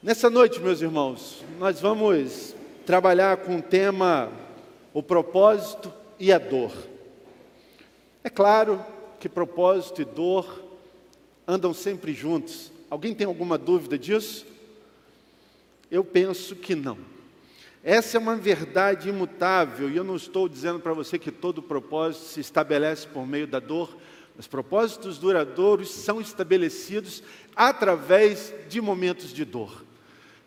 Nessa noite, meus irmãos, nós vamos trabalhar com o tema o propósito e a dor. É claro que propósito e dor andam sempre juntos. Alguém tem alguma dúvida disso? Eu penso que não. Essa é uma verdade imutável, e eu não estou dizendo para você que todo propósito se estabelece por meio da dor. Os propósitos duradouros são estabelecidos através de momentos de dor.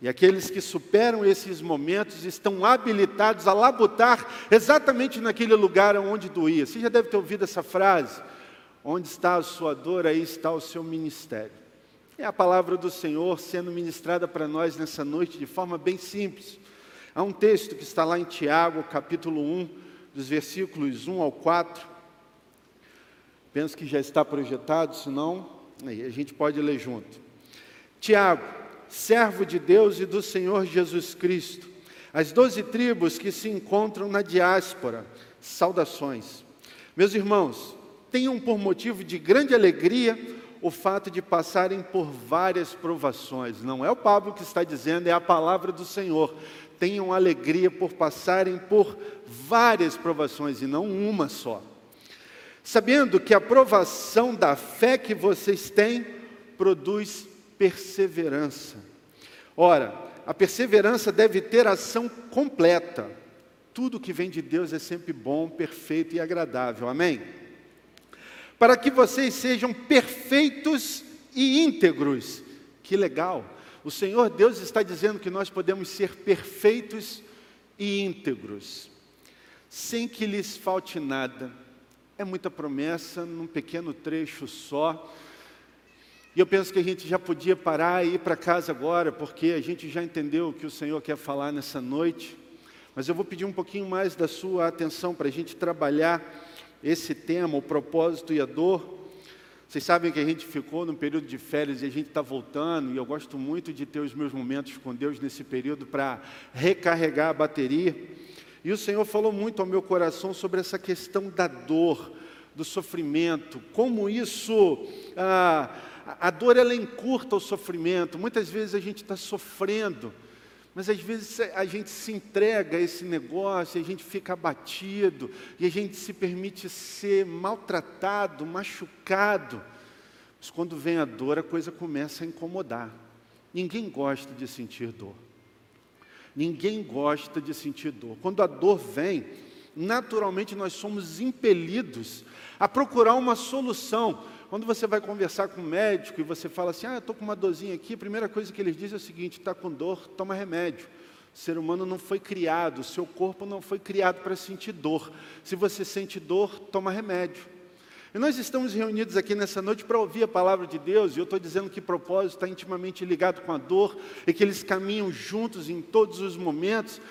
E aqueles que superam esses momentos estão habilitados a labutar exatamente naquele lugar onde doía. Você já deve ter ouvido essa frase: onde está a sua dor, aí está o seu ministério. É a palavra do Senhor sendo ministrada para nós nessa noite de forma bem simples. Há um texto que está lá em Tiago, capítulo 1, dos versículos 1 ao 4. Penso que já está projetado, senão a gente pode ler junto. Tiago, servo de Deus e do Senhor Jesus Cristo, as doze tribos que se encontram na diáspora, saudações. Meus irmãos, tenham por motivo de grande alegria o fato de passarem por várias provações. Não é o Pablo que está dizendo, é a palavra do Senhor. Tenham alegria por passarem por várias provações e não uma só. Sabendo que a provação da fé que vocês têm produz perseverança. Ora, a perseverança deve ter ação completa. Tudo que vem de Deus é sempre bom, perfeito e agradável. Amém? Para que vocês sejam perfeitos e íntegros. Que legal! O Senhor Deus está dizendo que nós podemos ser perfeitos e íntegros, sem que lhes falte nada. É muita promessa num pequeno trecho só. E eu penso que a gente já podia parar e ir para casa agora, porque a gente já entendeu o que o Senhor quer falar nessa noite. Mas eu vou pedir um pouquinho mais da sua atenção para a gente trabalhar esse tema, o propósito e a dor. Vocês sabem que a gente ficou num período de férias e a gente está voltando, e eu gosto muito de ter os meus momentos com Deus nesse período para recarregar a bateria. E o Senhor falou muito ao meu coração sobre essa questão da dor, do sofrimento, como isso. Ah, a dor ela encurta o sofrimento. Muitas vezes a gente está sofrendo, mas às vezes a gente se entrega a esse negócio, a gente fica abatido e a gente se permite ser maltratado, machucado. Mas quando vem a dor, a coisa começa a incomodar. Ninguém gosta de sentir dor. Ninguém gosta de sentir dor. Quando a dor vem, naturalmente nós somos impelidos a procurar uma solução. Quando você vai conversar com um médico e você fala assim, ah, eu estou com uma dorzinha aqui, a primeira coisa que eles dizem é o seguinte, está com dor, toma remédio. O ser humano não foi criado, o seu corpo não foi criado para sentir dor. Se você sente dor, toma remédio. E nós estamos reunidos aqui nessa noite para ouvir a palavra de Deus, e eu estou dizendo que propósito está intimamente ligado com a dor, e que eles caminham juntos em todos os momentos.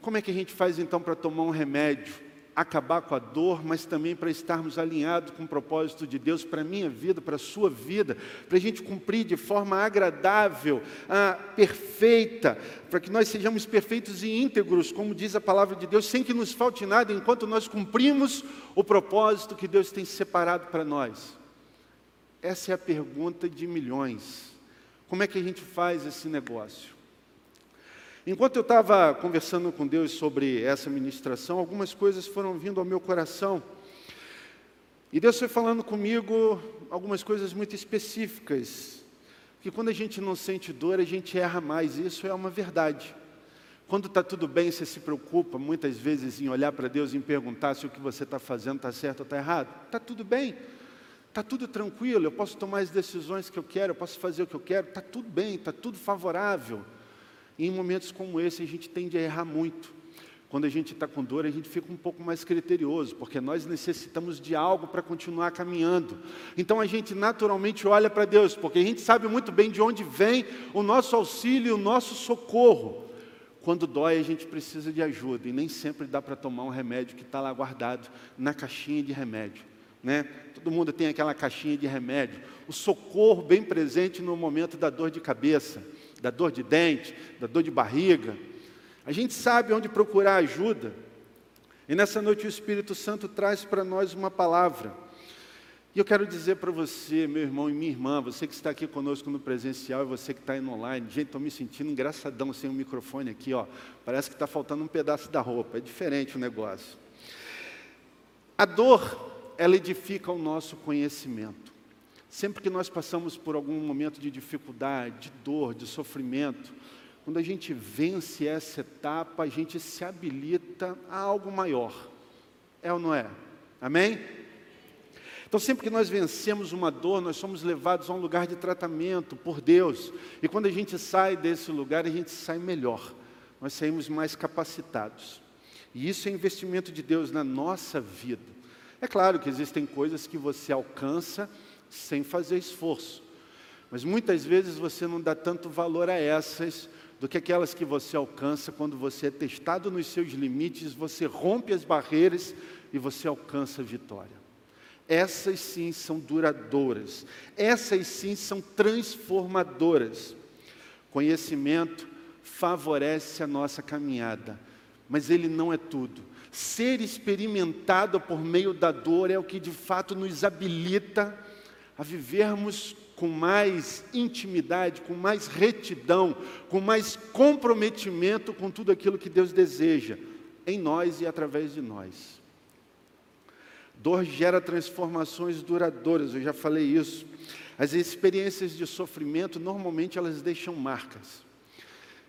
Como é que a gente faz então para tomar um remédio? Acabar com a dor, mas também para estarmos alinhados com o propósito de Deus para a minha vida, para a sua vida, para a gente cumprir de forma agradável, ah, perfeita, para que nós sejamos perfeitos e íntegros, como diz a palavra de Deus, sem que nos falte nada, enquanto nós cumprimos o propósito que Deus tem separado para nós. Essa é a pergunta de milhões. Como é que a gente faz esse negócio? Enquanto eu estava conversando com Deus sobre essa ministração, algumas coisas foram vindo ao meu coração. E Deus foi falando comigo algumas coisas muito específicas. Que quando a gente não sente dor, a gente erra mais. Isso é uma verdade. Quando está tudo bem, você se preocupa muitas vezes em olhar para Deus e em perguntar se o que você está fazendo está certo ou está errado. Está tudo bem, está tudo tranquilo, eu posso tomar as decisões que eu quero, eu posso fazer o que eu quero, está tudo bem, está tudo favorável. E em momentos como esse, a gente tende a errar muito. Quando a gente está com dor, a gente fica um pouco mais criterioso, porque nós necessitamos de algo para continuar caminhando. Então a gente naturalmente olha para Deus, porque a gente sabe muito bem de onde vem o nosso auxílio, o nosso socorro. Quando dói, a gente precisa de ajuda, e nem sempre dá para tomar um remédio que está lá guardado na caixinha de remédio. Né? Todo mundo tem aquela caixinha de remédio. O socorro bem presente no momento da dor de cabeça da dor de dente, da dor de barriga. A gente sabe onde procurar ajuda. E nessa noite o Espírito Santo traz para nós uma palavra. E eu quero dizer para você, meu irmão e minha irmã, você que está aqui conosco no presencial e você que está indo online, gente, estou me sentindo engraçadão sem o microfone aqui, ó. Parece que está faltando um pedaço da roupa, é diferente o negócio. A dor, ela edifica o nosso conhecimento. Sempre que nós passamos por algum momento de dificuldade, de dor, de sofrimento, quando a gente vence essa etapa, a gente se habilita a algo maior. É ou não é? Amém? Então, sempre que nós vencemos uma dor, nós somos levados a um lugar de tratamento por Deus. E quando a gente sai desse lugar, a gente sai melhor. Nós saímos mais capacitados. E isso é investimento de Deus na nossa vida. É claro que existem coisas que você alcança sem fazer esforço. Mas muitas vezes você não dá tanto valor a essas do que aquelas que você alcança quando você é testado nos seus limites, você rompe as barreiras e você alcança a vitória. Essas sim são duradouras, essas sim são transformadoras. Conhecimento favorece a nossa caminhada, mas ele não é tudo. Ser experimentado por meio da dor é o que de fato nos habilita a vivermos com mais intimidade, com mais retidão, com mais comprometimento com tudo aquilo que Deus deseja em nós e através de nós. Dor gera transformações duradouras, eu já falei isso. As experiências de sofrimento, normalmente, elas deixam marcas.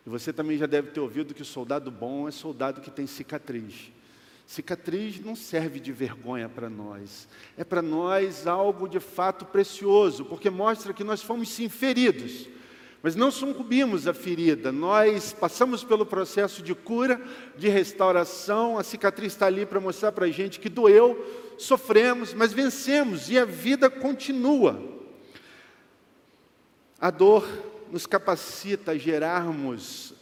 E você também já deve ter ouvido que o soldado bom é soldado que tem cicatriz. Cicatriz não serve de vergonha para nós. É para nós algo de fato precioso, porque mostra que nós fomos sim feridos mas não sucumbimos à ferida, nós passamos pelo processo de cura, de restauração, a cicatriz está ali para mostrar para a gente que doeu, sofremos, mas vencemos e a vida continua. A dor nos capacita a gerarmos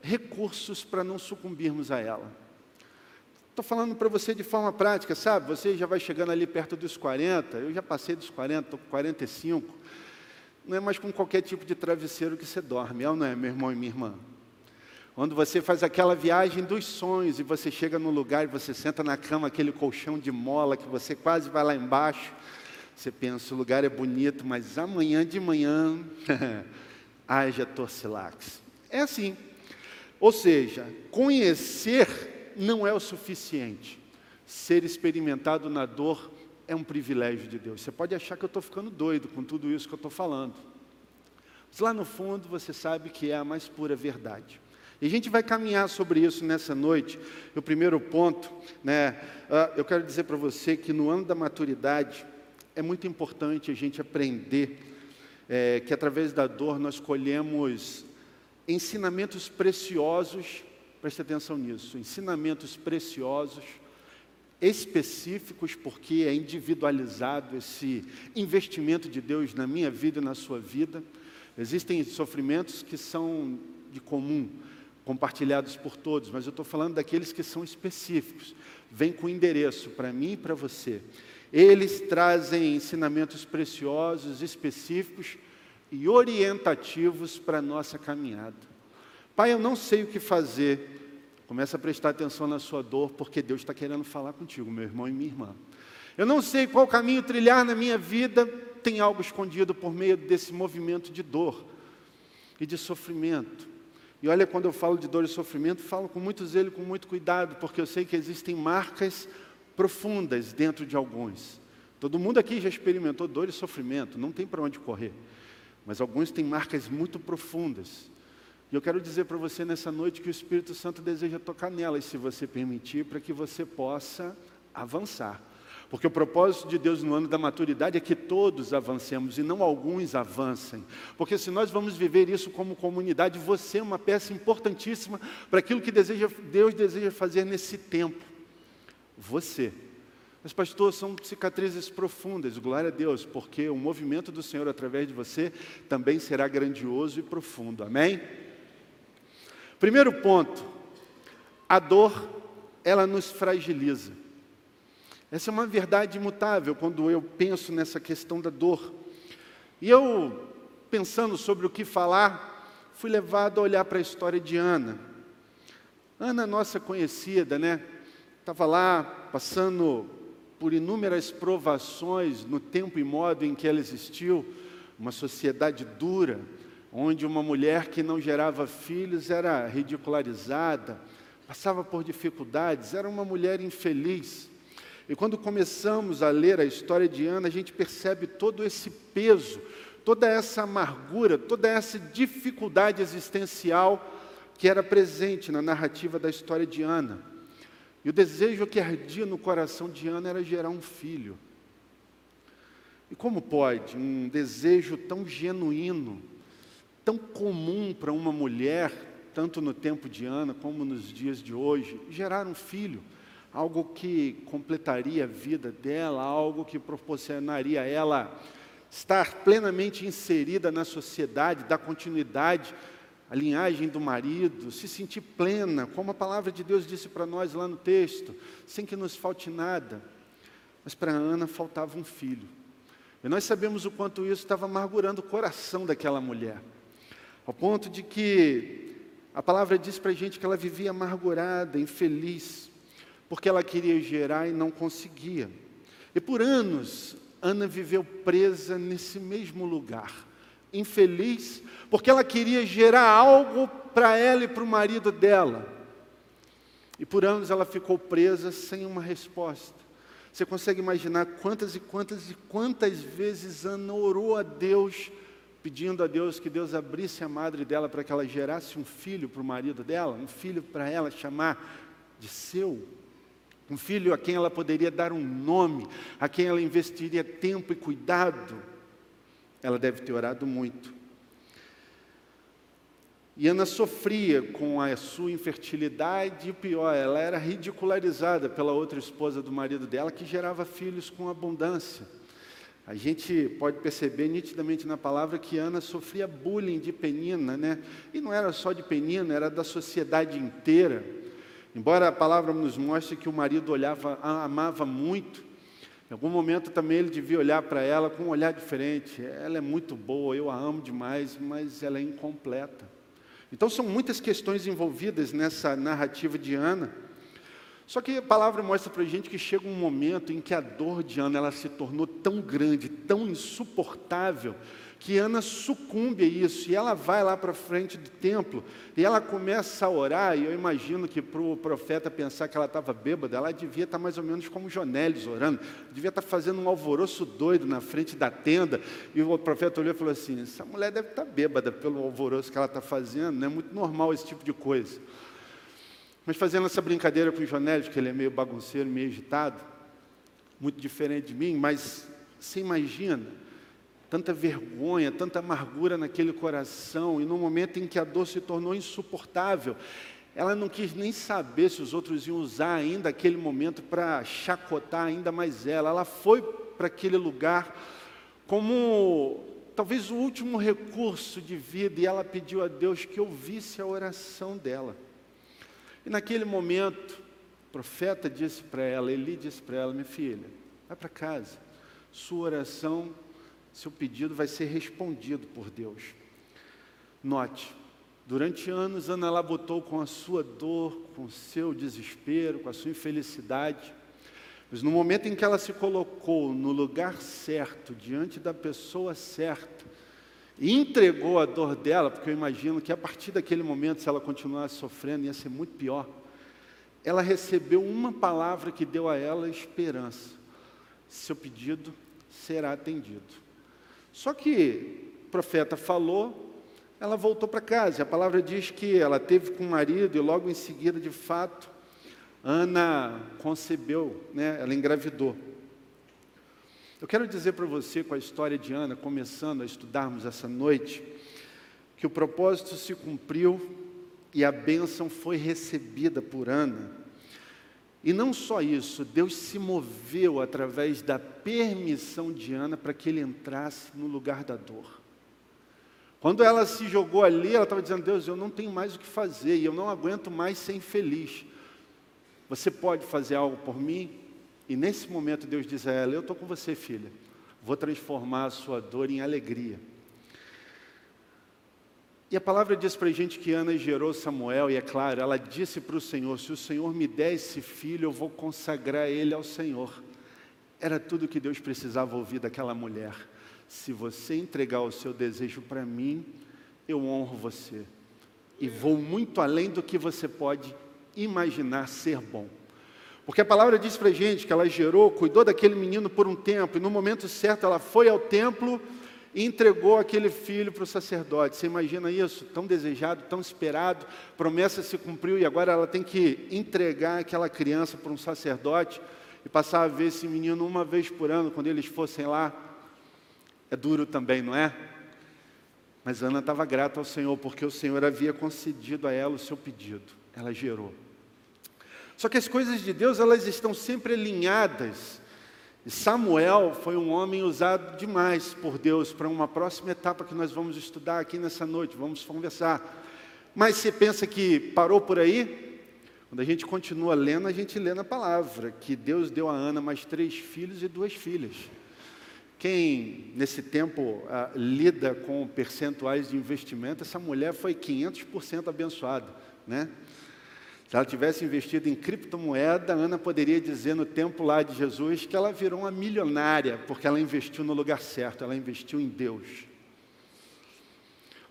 recursos para não sucumbirmos a ela. Estou falando para você de forma prática, sabe? Você já vai chegando ali perto dos 40, eu já passei dos 40, estou com 45 não é mais com qualquer tipo de travesseiro que você dorme, é ou não é, meu irmão e minha irmã? Quando você faz aquela viagem dos sonhos e você chega num lugar e você senta na cama, aquele colchão de mola que você quase vai lá embaixo, você pensa, o lugar é bonito, mas amanhã de manhã, haja torcilax. É assim. Ou seja, conhecer não é o suficiente. Ser experimentado na dor é um privilégio de Deus. Você pode achar que eu estou ficando doido com tudo isso que eu estou falando. Mas lá no fundo você sabe que é a mais pura verdade. E a gente vai caminhar sobre isso nessa noite. O primeiro ponto, né, uh, eu quero dizer para você que no ano da maturidade é muito importante a gente aprender é, que através da dor nós colhemos ensinamentos preciosos, preste atenção nisso, ensinamentos preciosos específicos, porque é individualizado esse investimento de Deus na minha vida e na sua vida. Existem sofrimentos que são de comum, compartilhados por todos, mas eu estou falando daqueles que são específicos. Vem com endereço para mim e para você. Eles trazem ensinamentos preciosos, específicos e orientativos para a nossa caminhada. Pai, eu não sei o que fazer Começa a prestar atenção na sua dor, porque Deus está querendo falar contigo, meu irmão e minha irmã. Eu não sei qual caminho trilhar na minha vida, tem algo escondido por meio desse movimento de dor e de sofrimento. E olha, quando eu falo de dor e sofrimento, falo com muito zelo com muito cuidado, porque eu sei que existem marcas profundas dentro de alguns. Todo mundo aqui já experimentou dor e sofrimento, não tem para onde correr. Mas alguns têm marcas muito profundas. E eu quero dizer para você nessa noite que o Espírito Santo deseja tocar nelas, se você permitir, para que você possa avançar. Porque o propósito de Deus no ano da maturidade é que todos avancemos e não alguns avancem. Porque se nós vamos viver isso como comunidade, você é uma peça importantíssima para aquilo que deseja, Deus deseja fazer nesse tempo. Você. Mas, pastor, são cicatrizes profundas, glória a Deus, porque o movimento do Senhor através de você também será grandioso e profundo. Amém? Primeiro ponto, a dor, ela nos fragiliza. Essa é uma verdade imutável quando eu penso nessa questão da dor. E eu, pensando sobre o que falar, fui levado a olhar para a história de Ana. Ana, nossa conhecida, né? Estava lá passando por inúmeras provações no tempo e modo em que ela existiu, uma sociedade dura, onde uma mulher que não gerava filhos era ridicularizada, passava por dificuldades, era uma mulher infeliz. E quando começamos a ler a história de Ana, a gente percebe todo esse peso, toda essa amargura, toda essa dificuldade existencial que era presente na narrativa da história de Ana. E o desejo que ardia no coração de Ana era gerar um filho. E como pode um desejo tão genuíno, tão comum para uma mulher, tanto no tempo de Ana como nos dias de hoje, gerar um filho? Algo que completaria a vida dela, algo que proporcionaria a ela estar plenamente inserida na sociedade, dar continuidade à linhagem do marido, se sentir plena, como a palavra de Deus disse para nós lá no texto, sem que nos falte nada. Mas para Ana faltava um filho. E nós sabemos o quanto isso estava amargurando o coração daquela mulher, ao ponto de que a palavra diz para a gente que ela vivia amargurada, infeliz, porque ela queria gerar e não conseguia. E por anos Ana viveu presa nesse mesmo lugar, infeliz, porque ela queria gerar algo para ela e para o marido dela. E por anos ela ficou presa sem uma resposta. Você consegue imaginar quantas e quantas e quantas vezes Ana orou a Deus, pedindo a Deus que Deus abrisse a madre dela para que ela gerasse um filho para o marido dela, um filho para ela chamar de seu? um filho a quem ela poderia dar um nome, a quem ela investiria tempo e cuidado. Ela deve ter orado muito. E Ana sofria com a sua infertilidade, e pior, ela era ridicularizada pela outra esposa do marido dela, que gerava filhos com abundância. A gente pode perceber nitidamente na palavra que Ana sofria bullying de Penina, né? E não era só de Penina, era da sociedade inteira. Embora a palavra nos mostre que o marido olhava, amava muito, em algum momento também ele devia olhar para ela com um olhar diferente. Ela é muito boa, eu a amo demais, mas ela é incompleta. Então são muitas questões envolvidas nessa narrativa de Ana. Só que a palavra mostra para a gente que chega um momento em que a dor de Ana ela se tornou tão grande, tão insuportável, que Ana sucumbe a isso, e ela vai lá para frente do templo, e ela começa a orar, e eu imagino que para o profeta pensar que ela estava bêbada, ela devia estar tá mais ou menos como Jonelis orando, devia estar tá fazendo um alvoroço doido na frente da tenda, e o profeta olhou e falou assim, essa mulher deve estar tá bêbada pelo alvoroço que ela está fazendo, não é muito normal esse tipo de coisa. Mas fazendo essa brincadeira com o Jonelis, que ele é meio bagunceiro, meio agitado, muito diferente de mim, mas você imagina, tanta vergonha, tanta amargura naquele coração, e no momento em que a dor se tornou insuportável, ela não quis nem saber se os outros iam usar ainda aquele momento para chacotar ainda mais ela. Ela foi para aquele lugar como talvez o último recurso de vida, e ela pediu a Deus que ouvisse a oração dela. E naquele momento, o profeta disse para ela, Eli disse para ela: Minha filha, vai para casa, sua oração seu pedido vai ser respondido por Deus. Note, durante anos Ana labutou com a sua dor, com o seu desespero, com a sua infelicidade. Mas no momento em que ela se colocou no lugar certo, diante da pessoa certa, e entregou a dor dela, porque eu imagino que a partir daquele momento, se ela continuasse sofrendo, ia ser muito pior. Ela recebeu uma palavra que deu a ela esperança: seu pedido será atendido. Só que o profeta falou, ela voltou para casa. A palavra diz que ela teve com o marido e logo em seguida, de fato, Ana concebeu, né? ela engravidou. Eu quero dizer para você, com a história de Ana, começando a estudarmos essa noite, que o propósito se cumpriu e a bênção foi recebida por Ana. E não só isso, Deus se moveu através da permissão de Ana para que ele entrasse no lugar da dor. Quando ela se jogou ali, ela estava dizendo: Deus, eu não tenho mais o que fazer e eu não aguento mais ser infeliz. Você pode fazer algo por mim? E nesse momento Deus diz a ela: Eu estou com você, filha. Vou transformar a sua dor em alegria. E a palavra diz para a gente que Ana gerou Samuel, e é claro, ela disse para o Senhor: Se o Senhor me der esse filho, eu vou consagrar ele ao Senhor. Era tudo que Deus precisava ouvir daquela mulher. Se você entregar o seu desejo para mim, eu honro você. E vou muito além do que você pode imaginar ser bom. Porque a palavra diz para a gente que ela gerou, cuidou daquele menino por um tempo, e no momento certo ela foi ao templo e entregou aquele filho para o sacerdote. Você imagina isso? Tão desejado, tão esperado, promessa se cumpriu e agora ela tem que entregar aquela criança para um sacerdote e passar a ver esse menino uma vez por ano, quando eles fossem lá. É duro também, não é? Mas Ana estava grata ao Senhor, porque o Senhor havia concedido a ela o seu pedido. Ela gerou. Só que as coisas de Deus, elas estão sempre alinhadas. Samuel foi um homem usado demais por Deus para uma próxima etapa que nós vamos estudar aqui nessa noite, vamos conversar. Mas você pensa que parou por aí? Quando a gente continua lendo, a gente lê na palavra que Deus deu a Ana mais três filhos e duas filhas. Quem nesse tempo ah, lida com percentuais de investimento, essa mulher foi 500% abençoada, né? Se ela tivesse investido em criptomoeda, Ana poderia dizer no tempo lá de Jesus que ela virou uma milionária, porque ela investiu no lugar certo, ela investiu em Deus.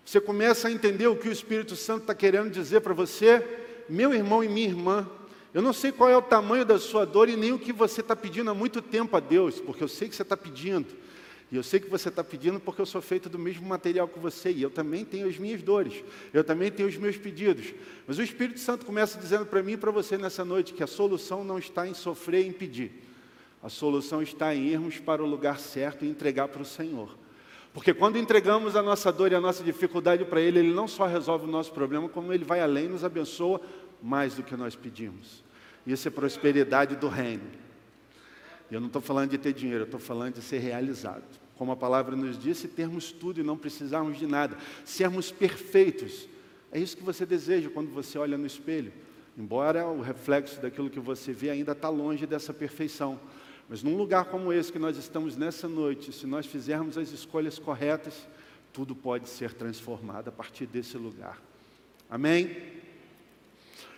Você começa a entender o que o Espírito Santo está querendo dizer para você, meu irmão e minha irmã. Eu não sei qual é o tamanho da sua dor e nem o que você está pedindo há muito tempo a Deus, porque eu sei que você está pedindo. E eu sei que você está pedindo porque eu sou feito do mesmo material que você, e eu também tenho as minhas dores, eu também tenho os meus pedidos. Mas o Espírito Santo começa dizendo para mim e para você nessa noite que a solução não está em sofrer e em pedir, a solução está em irmos para o lugar certo e entregar para o Senhor. Porque quando entregamos a nossa dor e a nossa dificuldade para Ele, Ele não só resolve o nosso problema, como Ele vai além e nos abençoa mais do que nós pedimos. Isso é prosperidade do reino. Eu não estou falando de ter dinheiro, eu estou falando de ser realizado. Como a palavra nos disse, termos tudo e não precisarmos de nada. Sermos perfeitos. É isso que você deseja quando você olha no espelho. Embora o reflexo daquilo que você vê ainda está longe dessa perfeição. Mas num lugar como esse que nós estamos nessa noite, se nós fizermos as escolhas corretas, tudo pode ser transformado a partir desse lugar. Amém?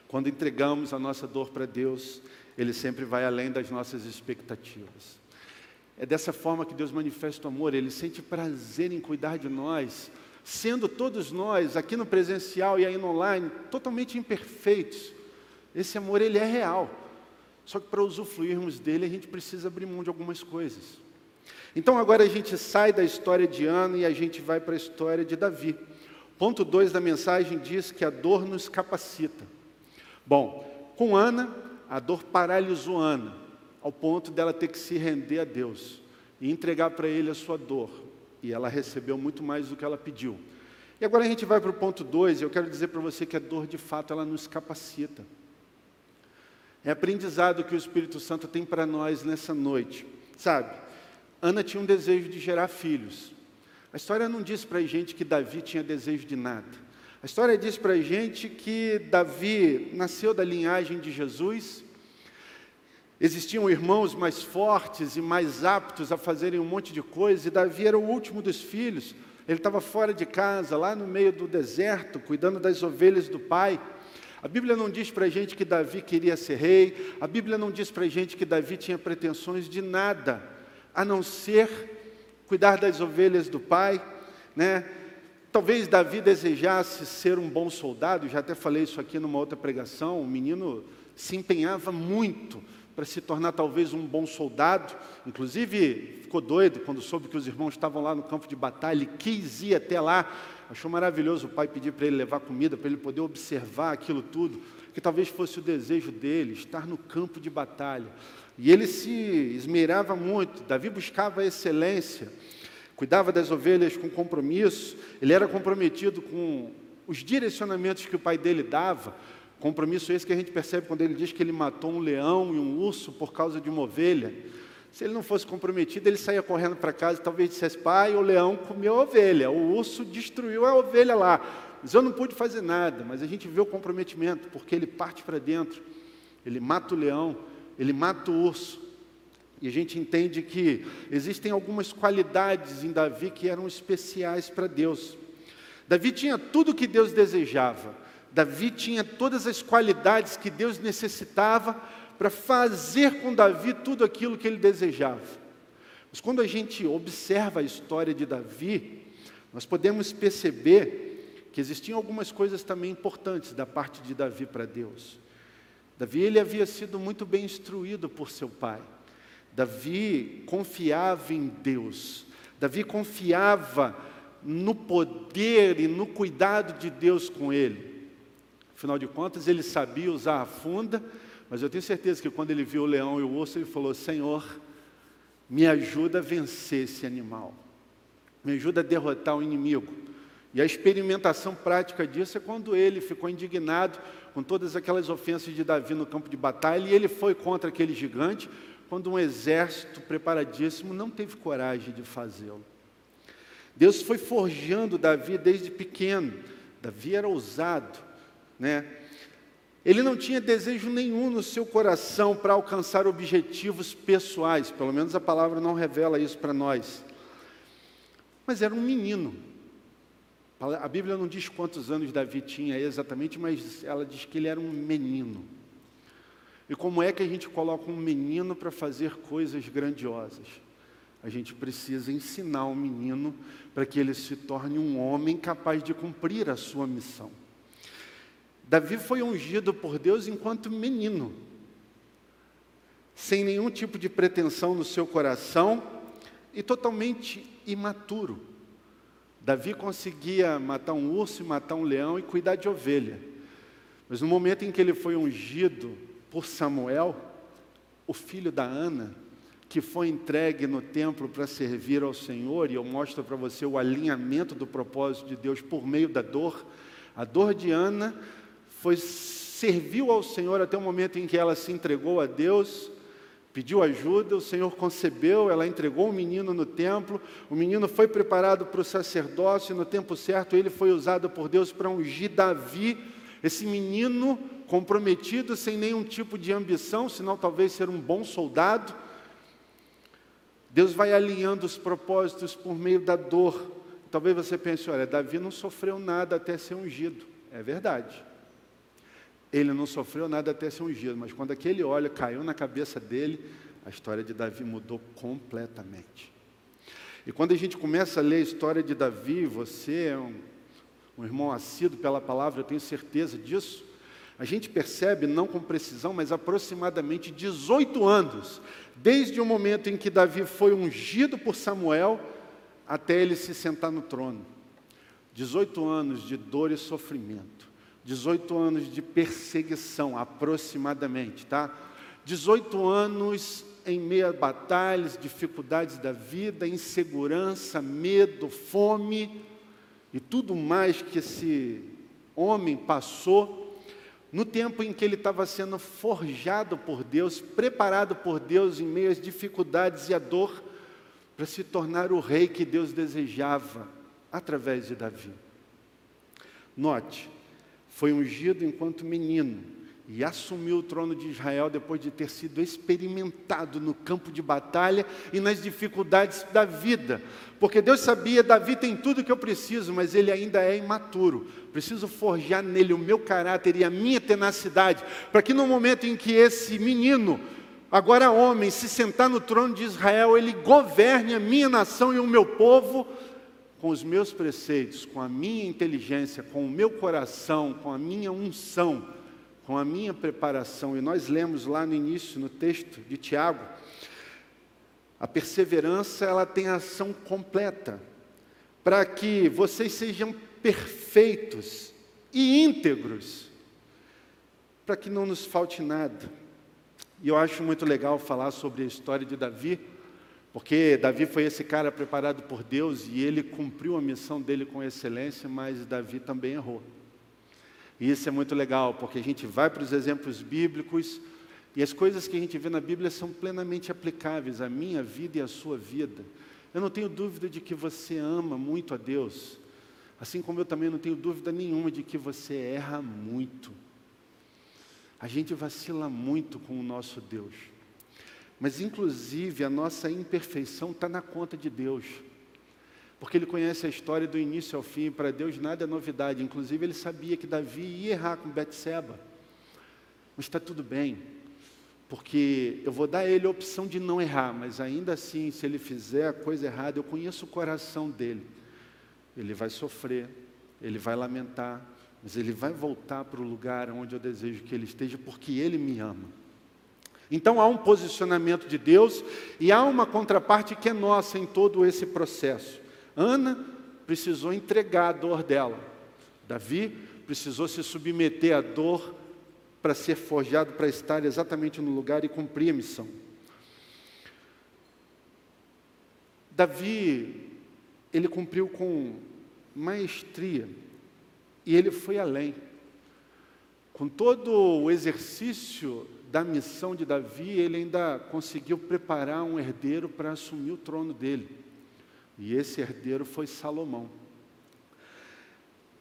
Quando entregamos a nossa dor para Deus, ele sempre vai além das nossas expectativas. É dessa forma que Deus manifesta o amor, Ele sente prazer em cuidar de nós, sendo todos nós, aqui no presencial e aí no online, totalmente imperfeitos. Esse amor, ele é real. Só que para usufruirmos dele, a gente precisa abrir mão de algumas coisas. Então agora a gente sai da história de Ana e a gente vai para a história de Davi. Ponto 2 da mensagem diz que a dor nos capacita. Bom, com Ana, a dor paralisou Ana, ao ponto dela ter que se render a Deus e entregar para Ele a sua dor. E ela recebeu muito mais do que ela pediu. E agora a gente vai para o ponto 2, e eu quero dizer para você que a dor de fato ela nos capacita. É aprendizado que o Espírito Santo tem para nós nessa noite. Sabe, Ana tinha um desejo de gerar filhos. A história não diz para a gente que Davi tinha desejo de nada. A história diz para a gente que Davi nasceu da linhagem de Jesus. Existiam irmãos mais fortes e mais aptos a fazerem um monte de coisa, e Davi era o último dos filhos. Ele estava fora de casa, lá no meio do deserto, cuidando das ovelhas do pai. A Bíblia não diz para a gente que Davi queria ser rei, a Bíblia não diz para a gente que Davi tinha pretensões de nada, a não ser cuidar das ovelhas do pai, né? Talvez Davi desejasse ser um bom soldado, já até falei isso aqui numa outra pregação. O menino se empenhava muito para se tornar talvez um bom soldado. Inclusive, ficou doido quando soube que os irmãos estavam lá no campo de batalha, ele quis ir até lá. Achou maravilhoso o pai pedir para ele levar comida, para ele poder observar aquilo tudo, que talvez fosse o desejo dele, estar no campo de batalha. E ele se esmerava muito, Davi buscava a excelência cuidava das ovelhas com compromisso, ele era comprometido com os direcionamentos que o pai dele dava, compromisso esse que a gente percebe quando ele diz que ele matou um leão e um urso por causa de uma ovelha. Se ele não fosse comprometido, ele saía correndo para casa e talvez dissesse: Pai, o leão comeu a ovelha, o urso destruiu a ovelha lá. Mas eu não pude fazer nada. Mas a gente vê o comprometimento, porque ele parte para dentro, ele mata o leão, ele mata o urso, e a gente entende que existem algumas qualidades em Davi que eram especiais para Deus. Davi tinha tudo o que Deus desejava. Davi tinha todas as qualidades que Deus necessitava para fazer com Davi tudo aquilo que ele desejava. Mas quando a gente observa a história de Davi, nós podemos perceber que existiam algumas coisas também importantes da parte de Davi para Deus. Davi ele havia sido muito bem instruído por seu pai. Davi confiava em Deus. Davi confiava no poder e no cuidado de Deus com ele. Afinal de contas, ele sabia usar a funda, mas eu tenho certeza que quando ele viu o leão e o urso, ele falou: Senhor, me ajuda a vencer esse animal, me ajuda a derrotar o inimigo. E a experimentação prática disso é quando ele ficou indignado com todas aquelas ofensas de Davi no campo de batalha e ele foi contra aquele gigante, quando um exército preparadíssimo não teve coragem de fazê-lo. Deus foi forjando Davi desde pequeno. Davi era ousado, né? Ele não tinha desejo nenhum no seu coração para alcançar objetivos pessoais, pelo menos a palavra não revela isso para nós. Mas era um menino. A Bíblia não diz quantos anos Davi tinha exatamente, mas ela diz que ele era um menino. E como é que a gente coloca um menino para fazer coisas grandiosas? A gente precisa ensinar o menino para que ele se torne um homem capaz de cumprir a sua missão. Davi foi ungido por Deus enquanto menino, sem nenhum tipo de pretensão no seu coração e totalmente imaturo. Davi conseguia matar um urso, matar um leão e cuidar de ovelha. Mas no momento em que ele foi ungido por Samuel, o filho da Ana, que foi entregue no templo para servir ao Senhor, e eu mostro para você o alinhamento do propósito de Deus por meio da dor. A dor de Ana foi serviu ao Senhor até o momento em que ela se entregou a Deus, pediu ajuda, o Senhor concebeu, ela entregou o menino no templo, o menino foi preparado para o sacerdócio, e no tempo certo ele foi usado por Deus para ungir Davi, esse menino comprometido, sem nenhum tipo de ambição, senão talvez ser um bom soldado. Deus vai alinhando os propósitos por meio da dor. Talvez você pense, olha, Davi não sofreu nada até ser ungido. É verdade. Ele não sofreu nada até ser ungido, mas quando aquele óleo caiu na cabeça dele, a história de Davi mudou completamente. E quando a gente começa a ler a história de Davi, você é um, um irmão assíduo pela palavra, eu tenho certeza disso. A gente percebe, não com precisão, mas aproximadamente 18 anos, desde o momento em que Davi foi ungido por Samuel até ele se sentar no trono. 18 anos de dor e sofrimento. 18 anos de perseguição, aproximadamente, tá? 18 anos em meio a batalhas, dificuldades da vida, insegurança, medo, fome e tudo mais que esse homem passou, no tempo em que ele estava sendo forjado por Deus, preparado por Deus em meio às dificuldades e à dor, para se tornar o rei que Deus desejava através de Davi. Note, foi ungido enquanto menino e assumiu o trono de Israel depois de ter sido experimentado no campo de batalha e nas dificuldades da vida. Porque Deus sabia, Davi tem tudo que eu preciso, mas ele ainda é imaturo. Preciso forjar nele o meu caráter e a minha tenacidade, para que no momento em que esse menino, agora homem, se sentar no trono de Israel, ele governe a minha nação e o meu povo com os meus preceitos, com a minha inteligência, com o meu coração, com a minha unção, com a minha preparação. E nós lemos lá no início, no texto de Tiago, a perseverança ela tem ação completa, para que vocês sejam perfeitos e íntegros, para que não nos falte nada. E eu acho muito legal falar sobre a história de Davi, porque Davi foi esse cara preparado por Deus e ele cumpriu a missão dele com excelência, mas Davi também errou. E isso é muito legal, porque a gente vai para os exemplos bíblicos e as coisas que a gente vê na Bíblia são plenamente aplicáveis à minha vida e à sua vida. Eu não tenho dúvida de que você ama muito a Deus, assim como eu também não tenho dúvida nenhuma de que você erra muito. A gente vacila muito com o nosso Deus. Mas, inclusive, a nossa imperfeição está na conta de Deus. Porque ele conhece a história do início ao fim, para Deus nada é novidade. Inclusive, ele sabia que Davi ia errar com Betseba. Mas está tudo bem, porque eu vou dar a ele a opção de não errar, mas ainda assim, se ele fizer a coisa errada, eu conheço o coração dele. Ele vai sofrer, ele vai lamentar, mas ele vai voltar para o lugar onde eu desejo que ele esteja, porque ele me ama. Então há um posicionamento de Deus e há uma contraparte que é nossa em todo esse processo. Ana precisou entregar a dor dela. Davi precisou se submeter à dor para ser forjado, para estar exatamente no lugar e cumprir a missão. Davi, ele cumpriu com maestria e ele foi além. Com todo o exercício da missão de Davi, ele ainda conseguiu preparar um herdeiro para assumir o trono dele. E esse herdeiro foi Salomão.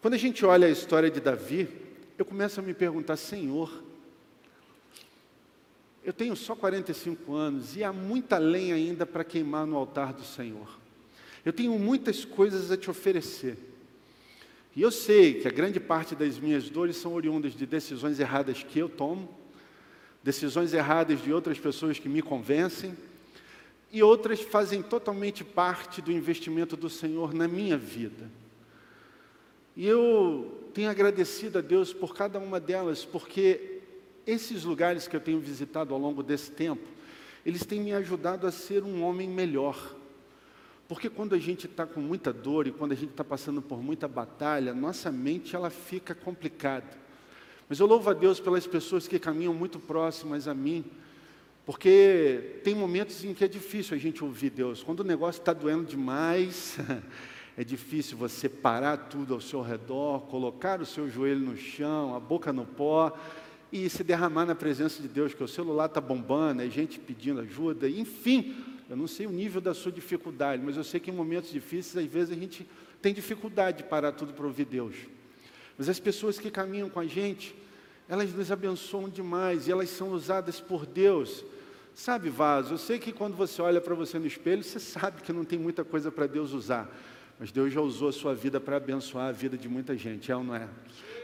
Quando a gente olha a história de Davi, eu começo a me perguntar, Senhor, eu tenho só 45 anos e há muita lenha ainda para queimar no altar do Senhor. Eu tenho muitas coisas a te oferecer. E eu sei que a grande parte das minhas dores são oriundas de decisões erradas que eu tomo, decisões erradas de outras pessoas que me convencem, e outras fazem totalmente parte do investimento do Senhor na minha vida. E eu tenho agradecido a Deus por cada uma delas, porque esses lugares que eu tenho visitado ao longo desse tempo, eles têm me ajudado a ser um homem melhor. Porque quando a gente está com muita dor e quando a gente está passando por muita batalha, nossa mente ela fica complicada. Mas eu louvo a Deus pelas pessoas que caminham muito próximas a mim, porque tem momentos em que é difícil a gente ouvir Deus. Quando o negócio está doendo demais, É difícil você parar tudo ao seu redor, colocar o seu joelho no chão, a boca no pó e se derramar na presença de Deus, que o celular está bombando, é gente pedindo ajuda, enfim, eu não sei o nível da sua dificuldade, mas eu sei que em momentos difíceis, às vezes a gente tem dificuldade de parar tudo para ouvir Deus. Mas as pessoas que caminham com a gente, elas nos abençoam demais e elas são usadas por Deus. Sabe, vaso, eu sei que quando você olha para você no espelho, você sabe que não tem muita coisa para Deus usar. Mas Deus já usou a sua vida para abençoar a vida de muita gente, é ou não é?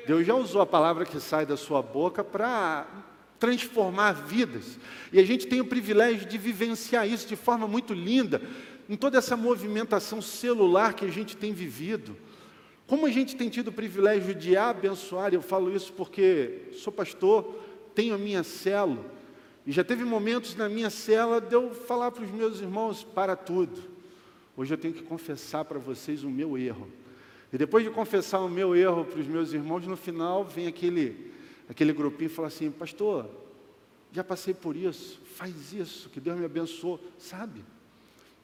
Deus já usou a palavra que sai da sua boca para transformar vidas. E a gente tem o privilégio de vivenciar isso de forma muito linda, em toda essa movimentação celular que a gente tem vivido. Como a gente tem tido o privilégio de abençoar, eu falo isso porque sou pastor, tenho a minha célula, e já teve momentos na minha cela de eu falar para os meus irmãos: para tudo Hoje eu tenho que confessar para vocês o meu erro. E depois de confessar o meu erro para os meus irmãos, no final vem aquele, aquele grupinho e fala assim: Pastor, já passei por isso, faz isso, que Deus me abençoe. Sabe?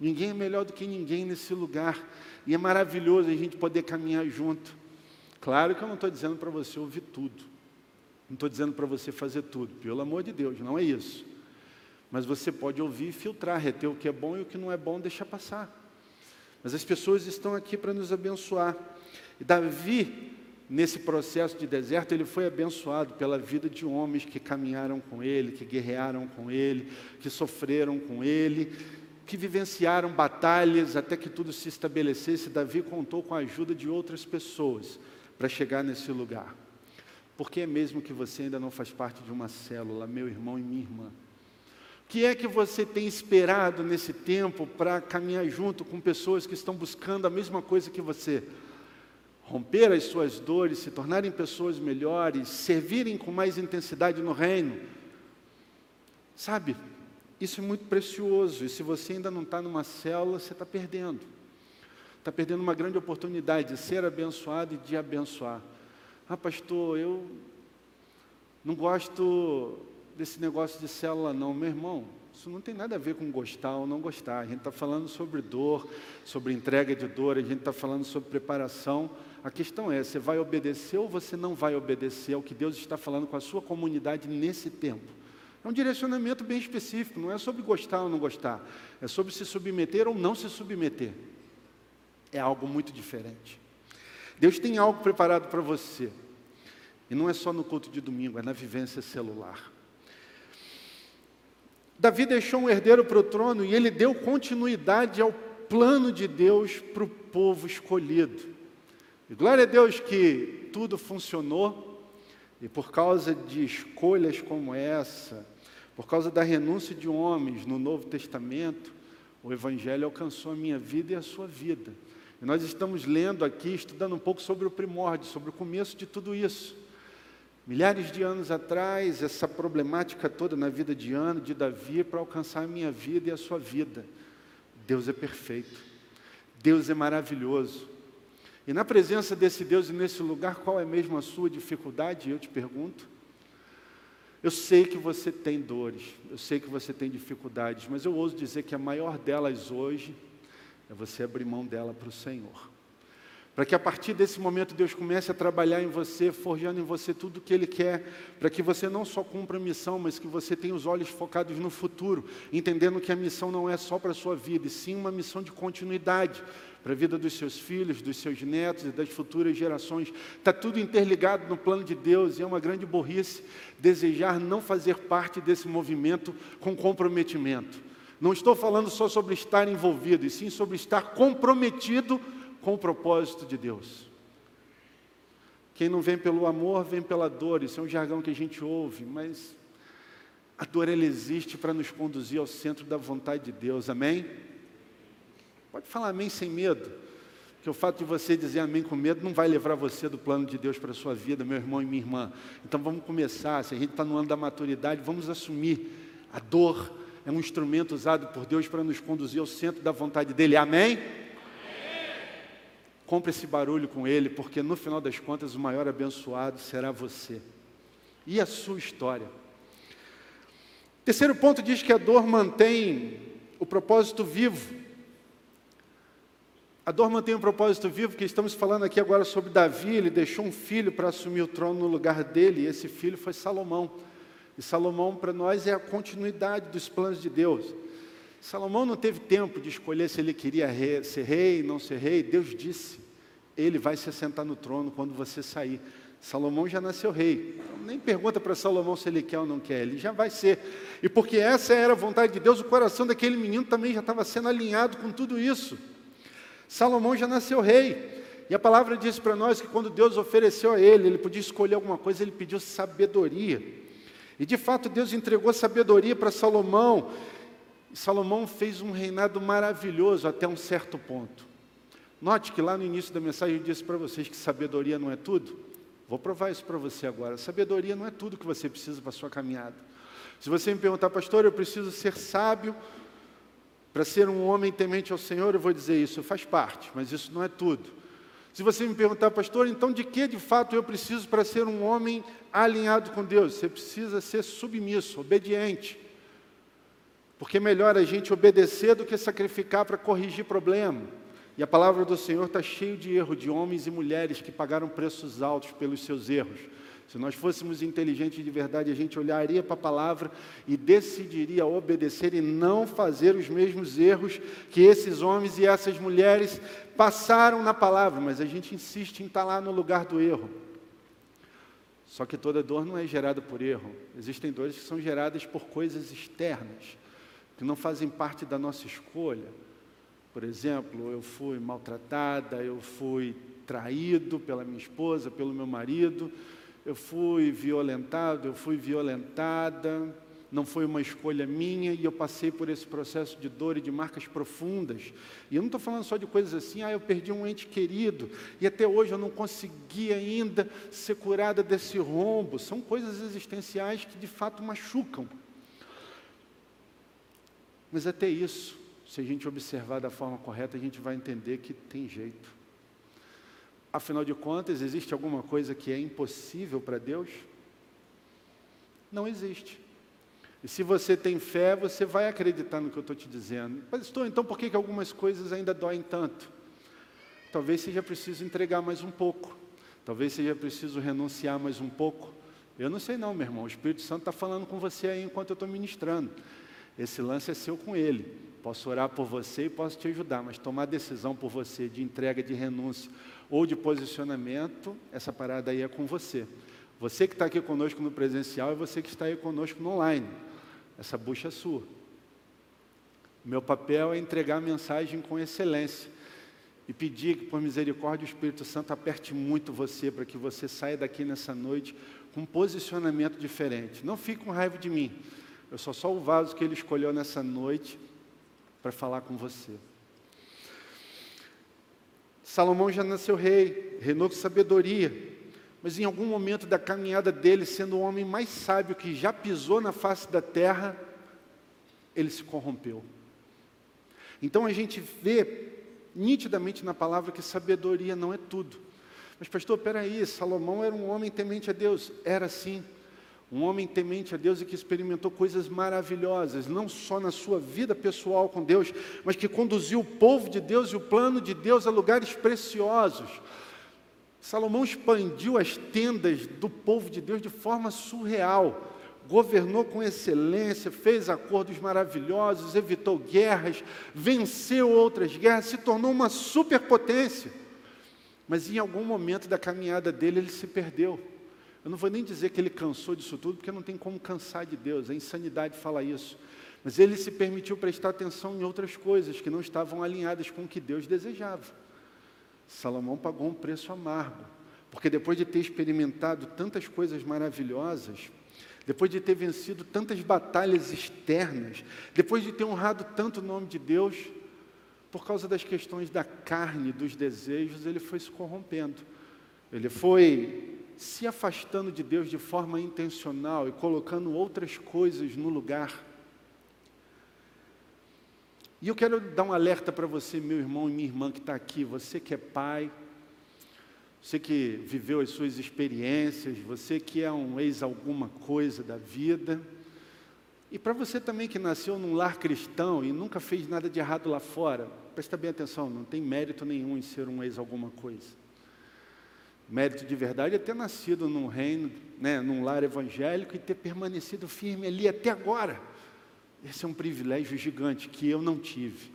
Ninguém é melhor do que ninguém nesse lugar. E é maravilhoso a gente poder caminhar junto. Claro que eu não estou dizendo para você ouvir tudo. Não estou dizendo para você fazer tudo. Pelo amor de Deus, não é isso. Mas você pode ouvir e filtrar, reter o que é bom e o que não é bom, deixar passar. Mas as pessoas estão aqui para nos abençoar. E Davi, nesse processo de deserto, ele foi abençoado pela vida de homens que caminharam com ele, que guerrearam com ele, que sofreram com ele, que vivenciaram batalhas até que tudo se estabelecesse. Davi contou com a ajuda de outras pessoas para chegar nesse lugar. Porque é mesmo que você ainda não faz parte de uma célula, meu irmão e minha irmã que é que você tem esperado nesse tempo para caminhar junto com pessoas que estão buscando a mesma coisa que você? Romper as suas dores, se tornarem pessoas melhores, servirem com mais intensidade no reino. Sabe, isso é muito precioso. E se você ainda não está numa célula, você está perdendo. Está perdendo uma grande oportunidade de ser abençoado e de abençoar. Ah, pastor, eu não gosto desse negócio de célula, não, meu irmão. Isso não tem nada a ver com gostar ou não gostar. A gente está falando sobre dor, sobre entrega de dor, a gente está falando sobre preparação. A questão é: você vai obedecer ou você não vai obedecer ao que Deus está falando com a sua comunidade nesse tempo? É um direcionamento bem específico, não é sobre gostar ou não gostar, é sobre se submeter ou não se submeter. É algo muito diferente. Deus tem algo preparado para você. E não é só no culto de domingo, é na vivência celular. Davi deixou um herdeiro para o trono e ele deu continuidade ao plano de Deus para o povo escolhido. E glória a Deus que tudo funcionou, e por causa de escolhas como essa, Por causa da renúncia de homens no Novo Testamento, o Evangelho alcançou a minha vida e a sua vida. E nós estamos lendo aqui, estudando um pouco sobre o primórdio, sobre o começo de tudo isso. Milhares de anos atrás, essa problemática toda na vida de Ana, de Davi, para alcançar a minha vida e a sua vida. Deus é perfeito. Deus é maravilhoso. E na presença desse Deus e nesse lugar, qual é mesmo a sua dificuldade? Eu te pergunto. Eu sei que você tem dores, eu sei que você tem dificuldades, mas eu ouso dizer que a maior delas hoje é você abrir mão dela para o Senhor. Para que a partir desse momento Deus comece a trabalhar em você, forjando em você tudo o que Ele quer, para que você não só cumpra a missão, mas que você tenha os olhos focados no futuro, entendendo que a missão não é só para a sua vida, e sim uma missão de continuidade para a vida dos seus filhos, dos seus netos e das futuras gerações. Está tudo interligado no plano de Deus e é uma grande burrice desejar não fazer parte desse movimento com comprometimento. Não estou falando só sobre estar envolvido, e sim sobre estar comprometido com o propósito de Deus. Quem não vem pelo amor, vem pela dor. Isso é um jargão que a gente ouve, mas a dor ela existe para nos conduzir ao centro da vontade de Deus. Amém? Pode falar amém sem medo. Que o fato de você dizer amém com medo não vai levar você do plano de Deus para a sua vida, meu irmão e minha irmã. Então vamos começar. Se a gente está no ano da maturidade, vamos assumir. A dor é um instrumento usado por Deus para nos conduzir ao centro da vontade dEle. Amém? Compre esse barulho com ele, porque no final das contas o maior abençoado será você e a sua história. Terceiro ponto diz que a dor mantém o propósito vivo. A dor mantém o propósito vivo, que estamos falando aqui agora sobre Davi, ele deixou um filho para assumir o trono no lugar dele, e esse filho foi Salomão. E Salomão para nós é a continuidade dos planos de Deus. Salomão não teve tempo de escolher se ele queria ser rei, não ser rei. Deus disse: Ele vai se assentar no trono quando você sair. Salomão já nasceu rei. Então, nem pergunta para Salomão se ele quer ou não quer, ele já vai ser. E porque essa era a vontade de Deus, o coração daquele menino também já estava sendo alinhado com tudo isso. Salomão já nasceu rei. E a palavra diz para nós que quando Deus ofereceu a ele, ele podia escolher alguma coisa, ele pediu sabedoria. E de fato Deus entregou sabedoria para Salomão, Salomão fez um reinado maravilhoso até um certo ponto. Note que lá no início da mensagem eu disse para vocês que sabedoria não é tudo. Vou provar isso para você agora. Sabedoria não é tudo que você precisa para a sua caminhada. Se você me perguntar, pastor, eu preciso ser sábio para ser um homem temente ao Senhor, eu vou dizer isso faz parte, mas isso não é tudo. Se você me perguntar, pastor, então de que de fato eu preciso para ser um homem alinhado com Deus? Você precisa ser submisso, obediente. Porque é melhor a gente obedecer do que sacrificar para corrigir problema. E a palavra do Senhor está cheia de erro de homens e mulheres que pagaram preços altos pelos seus erros. Se nós fôssemos inteligentes de verdade, a gente olharia para a palavra e decidiria obedecer e não fazer os mesmos erros que esses homens e essas mulheres passaram na palavra, mas a gente insiste em estar lá no lugar do erro. Só que toda dor não é gerada por erro. Existem dores que são geradas por coisas externas que não fazem parte da nossa escolha. Por exemplo, eu fui maltratada, eu fui traído pela minha esposa, pelo meu marido, eu fui violentado, eu fui violentada, não foi uma escolha minha e eu passei por esse processo de dor e de marcas profundas. E eu não estou falando só de coisas assim, ah, eu perdi um ente querido e até hoje eu não consegui ainda ser curada desse rombo. São coisas existenciais que de fato machucam. Mas até isso, se a gente observar da forma correta, a gente vai entender que tem jeito. Afinal de contas, existe alguma coisa que é impossível para Deus? Não existe. E se você tem fé, você vai acreditar no que eu estou te dizendo. Mas estou, então por que, que algumas coisas ainda doem tanto? Talvez seja preciso entregar mais um pouco. Talvez seja preciso renunciar mais um pouco. Eu não sei não, meu irmão. O Espírito Santo está falando com você aí enquanto eu estou ministrando. Esse lance é seu com Ele. Posso orar por você e posso te ajudar, mas tomar decisão por você de entrega, de renúncia ou de posicionamento, essa parada aí é com você. Você que está aqui conosco no presencial e você que está aí conosco no online. Essa bucha é sua. Meu papel é entregar a mensagem com excelência e pedir que, por misericórdia, o Espírito Santo aperte muito você para que você saia daqui nessa noite com um posicionamento diferente. Não fique com raiva de mim. Eu sou só o vaso que ele escolheu nessa noite para falar com você. Salomão já nasceu rei, reinou com sabedoria, mas em algum momento da caminhada dele, sendo o homem mais sábio que já pisou na face da terra, ele se corrompeu. Então a gente vê nitidamente na palavra que sabedoria não é tudo. Mas, pastor, peraí, Salomão era um homem temente a Deus. Era sim. Um homem temente a Deus e que experimentou coisas maravilhosas, não só na sua vida pessoal com Deus, mas que conduziu o povo de Deus e o plano de Deus a lugares preciosos. Salomão expandiu as tendas do povo de Deus de forma surreal. Governou com excelência, fez acordos maravilhosos, evitou guerras, venceu outras guerras, se tornou uma superpotência. Mas em algum momento da caminhada dele ele se perdeu. Eu não vou nem dizer que ele cansou disso tudo, porque não tem como cansar de Deus, a insanidade fala isso. Mas ele se permitiu prestar atenção em outras coisas que não estavam alinhadas com o que Deus desejava. Salomão pagou um preço amargo, porque depois de ter experimentado tantas coisas maravilhosas, depois de ter vencido tantas batalhas externas, depois de ter honrado tanto o nome de Deus, por causa das questões da carne, dos desejos, ele foi se corrompendo. Ele foi se afastando de Deus de forma intencional e colocando outras coisas no lugar. E eu quero dar um alerta para você, meu irmão e minha irmã que está aqui, você que é pai, você que viveu as suas experiências, você que é um ex alguma coisa da vida, e para você também que nasceu num lar cristão e nunca fez nada de errado lá fora, presta bem atenção, não tem mérito nenhum em ser um ex alguma coisa. Mérito de verdade é ter nascido num reino, né, num lar evangélico e ter permanecido firme ali até agora. Esse é um privilégio gigante que eu não tive.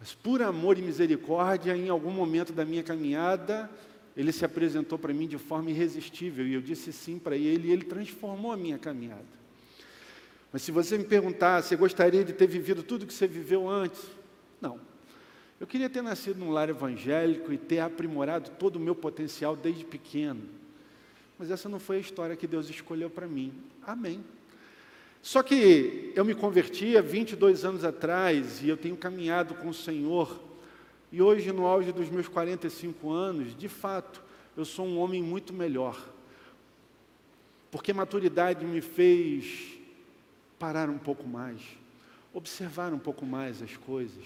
Mas por amor e misericórdia, em algum momento da minha caminhada, ele se apresentou para mim de forma irresistível e eu disse sim para ele e ele transformou a minha caminhada. Mas se você me perguntar, você gostaria de ter vivido tudo que você viveu antes? Não. Eu queria ter nascido num lar evangélico e ter aprimorado todo o meu potencial desde pequeno. Mas essa não foi a história que Deus escolheu para mim. Amém. Só que eu me converti há 22 anos atrás e eu tenho caminhado com o Senhor. E hoje, no auge dos meus 45 anos, de fato, eu sou um homem muito melhor. Porque maturidade me fez parar um pouco mais, observar um pouco mais as coisas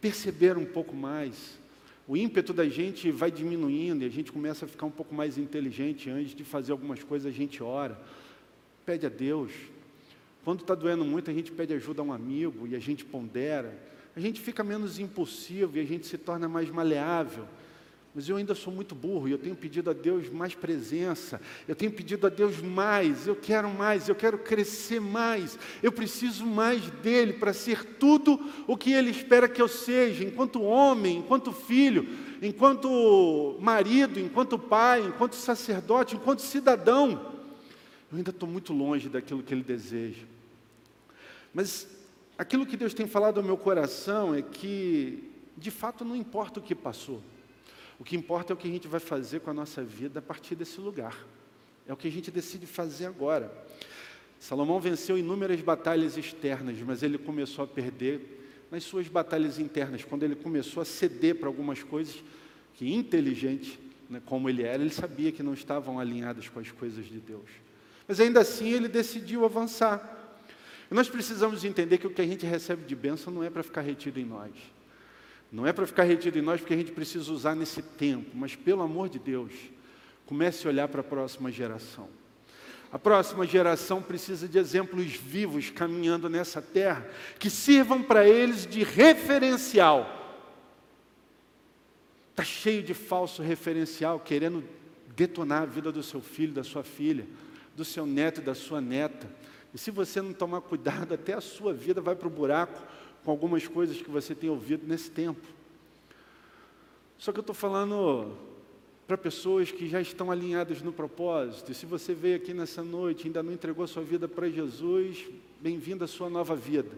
perceber um pouco mais. O ímpeto da gente vai diminuindo e a gente começa a ficar um pouco mais inteligente. Antes de fazer algumas coisas, a gente ora, pede a Deus. Quando está doendo muito, a gente pede ajuda a um amigo e a gente pondera. A gente fica menos impulsivo e a gente se torna mais maleável. Mas eu ainda sou muito burro e eu tenho pedido a Deus mais presença, eu tenho pedido a Deus mais, eu quero mais, eu quero crescer mais, eu preciso mais dele para ser tudo o que ele espera que eu seja, enquanto homem, enquanto filho, enquanto marido, enquanto pai, enquanto sacerdote, enquanto cidadão. Eu ainda estou muito longe daquilo que ele deseja. Mas aquilo que Deus tem falado ao meu coração é que, de fato, não importa o que passou. O que importa é o que a gente vai fazer com a nossa vida a partir desse lugar. É o que a gente decide fazer agora. Salomão venceu inúmeras batalhas externas, mas ele começou a perder nas suas batalhas internas, quando ele começou a ceder para algumas coisas que, inteligente né, como ele era, ele sabia que não estavam alinhadas com as coisas de Deus. Mas ainda assim ele decidiu avançar. E nós precisamos entender que o que a gente recebe de bênção não é para ficar retido em nós. Não é para ficar retido em nós porque a gente precisa usar nesse tempo, mas pelo amor de Deus, comece a olhar para a próxima geração. A próxima geração precisa de exemplos vivos caminhando nessa terra, que sirvam para eles de referencial. Está cheio de falso referencial, querendo detonar a vida do seu filho, da sua filha, do seu neto e da sua neta. E se você não tomar cuidado, até a sua vida vai para o buraco com algumas coisas que você tem ouvido nesse tempo. Só que eu estou falando para pessoas que já estão alinhadas no propósito. E se você veio aqui nessa noite e ainda não entregou sua vida para Jesus, bem-vindo à sua nova vida.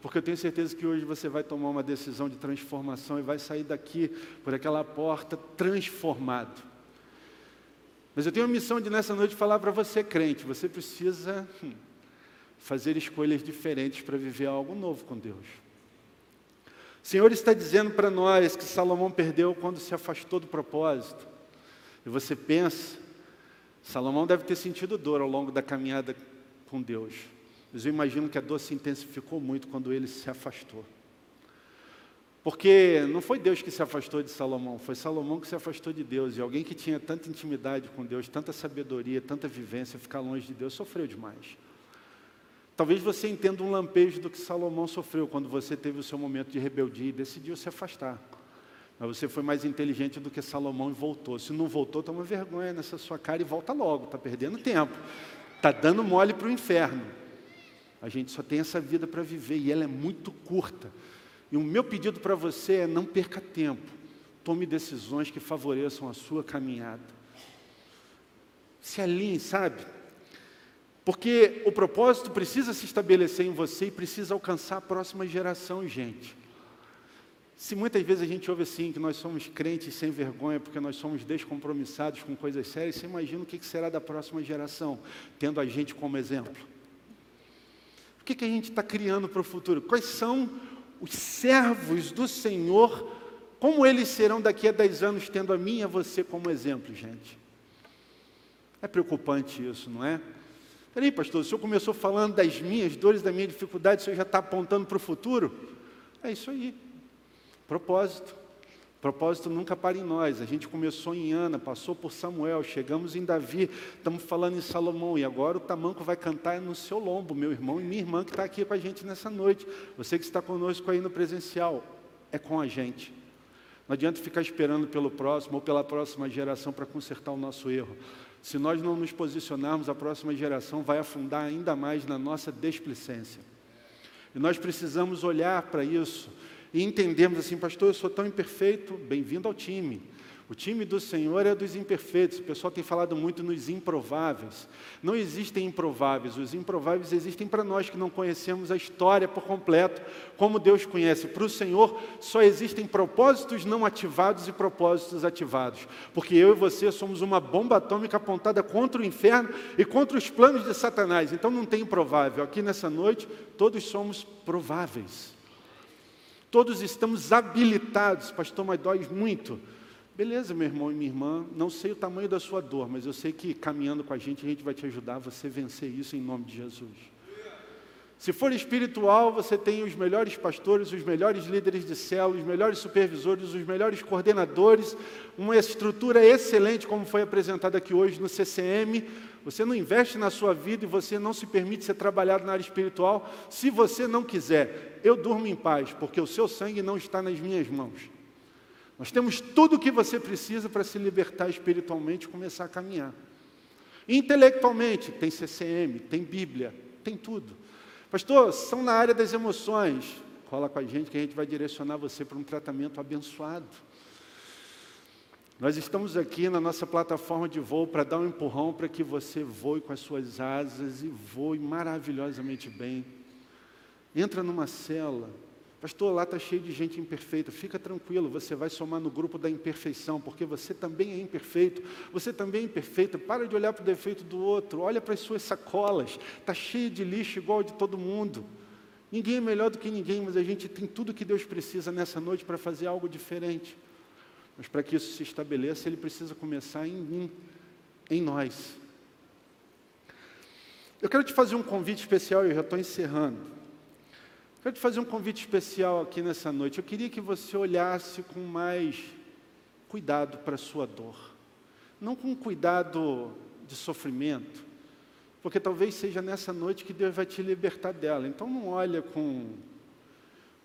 Porque eu tenho certeza que hoje você vai tomar uma decisão de transformação e vai sair daqui por aquela porta transformado. Mas eu tenho a missão de nessa noite falar para você, crente, você precisa hum, fazer escolhas diferentes para viver algo novo com Deus. O Senhor está dizendo para nós que Salomão perdeu quando se afastou do propósito. E você pensa, Salomão deve ter sentido dor ao longo da caminhada com Deus. Mas eu imagino que a dor se intensificou muito quando ele se afastou. Porque não foi Deus que se afastou de Salomão, foi Salomão que se afastou de Deus. E alguém que tinha tanta intimidade com Deus, tanta sabedoria, tanta vivência, ficar longe de Deus, sofreu demais. Talvez você entenda um lampejo do que Salomão sofreu quando você teve o seu momento de rebeldia e decidiu se afastar. Mas você foi mais inteligente do que Salomão e voltou. Se não voltou, toma vergonha nessa sua cara e volta logo, está perdendo tempo. Está dando mole para o inferno. A gente só tem essa vida para viver e ela é muito curta. E o meu pedido para você é não perca tempo. Tome decisões que favoreçam a sua caminhada. Se alinhe, sabe? Porque o propósito precisa se estabelecer em você e precisa alcançar a próxima geração, gente. Se muitas vezes a gente ouve assim, que nós somos crentes sem vergonha, porque nós somos descompromissados com coisas sérias, você imagina o que será da próxima geração, tendo a gente como exemplo. O que, que a gente está criando para o futuro? Quais são os servos do Senhor, como eles serão daqui a 10 anos, tendo a mim e a você como exemplo, gente? É preocupante isso, não é? Peraí, pastor, o senhor começou falando das minhas dores, da minha dificuldade, o senhor já está apontando para o futuro? É isso aí. Propósito. Propósito nunca para em nós. A gente começou em Ana, passou por Samuel, chegamos em Davi, estamos falando em Salomão, e agora o tamanco vai cantar no seu lombo, meu irmão e minha irmã que está aqui com a gente nessa noite. Você que está conosco aí no presencial, é com a gente. Não adianta ficar esperando pelo próximo ou pela próxima geração para consertar o nosso erro. Se nós não nos posicionarmos, a próxima geração vai afundar ainda mais na nossa desplicência. E nós precisamos olhar para isso e entendermos assim, pastor, eu sou tão imperfeito, bem-vindo ao time. O time do Senhor é dos imperfeitos. O pessoal tem falado muito nos improváveis. Não existem improváveis. Os improváveis existem para nós que não conhecemos a história por completo, como Deus conhece. Para o Senhor só existem propósitos não ativados e propósitos ativados. Porque eu e você somos uma bomba atômica apontada contra o inferno e contra os planos de Satanás. Então não tem improvável. Aqui nessa noite, todos somos prováveis. Todos estamos habilitados. Pastor, mas dói muito Beleza, meu irmão e minha irmã, não sei o tamanho da sua dor, mas eu sei que caminhando com a gente, a gente vai te ajudar a você vencer isso em nome de Jesus. Se for espiritual, você tem os melhores pastores, os melhores líderes de célula, os melhores supervisores, os melhores coordenadores, uma estrutura excelente, como foi apresentada aqui hoje no CCM. Você não investe na sua vida e você não se permite ser trabalhado na área espiritual se você não quiser. Eu durmo em paz, porque o seu sangue não está nas minhas mãos. Nós temos tudo o que você precisa para se libertar espiritualmente e começar a caminhar. Intelectualmente, tem CCM, tem Bíblia, tem tudo. Pastor, são na área das emoções. Cola com a gente que a gente vai direcionar você para um tratamento abençoado. Nós estamos aqui na nossa plataforma de voo para dar um empurrão para que você voe com as suas asas e voe maravilhosamente bem. Entra numa cela, Pastor, lá está cheio de gente imperfeita. Fica tranquilo, você vai somar no grupo da imperfeição, porque você também é imperfeito. Você também é imperfeita. Para de olhar para o defeito do outro. Olha para as suas sacolas. Está cheio de lixo igual de todo mundo. Ninguém é melhor do que ninguém, mas a gente tem tudo que Deus precisa nessa noite para fazer algo diferente. Mas para que isso se estabeleça, Ele precisa começar em mim, em nós. Eu quero te fazer um convite especial, eu já estou encerrando. Quero te fazer um convite especial aqui nessa noite. Eu queria que você olhasse com mais cuidado para a sua dor. Não com cuidado de sofrimento, porque talvez seja nessa noite que Deus vai te libertar dela. Então não olha com,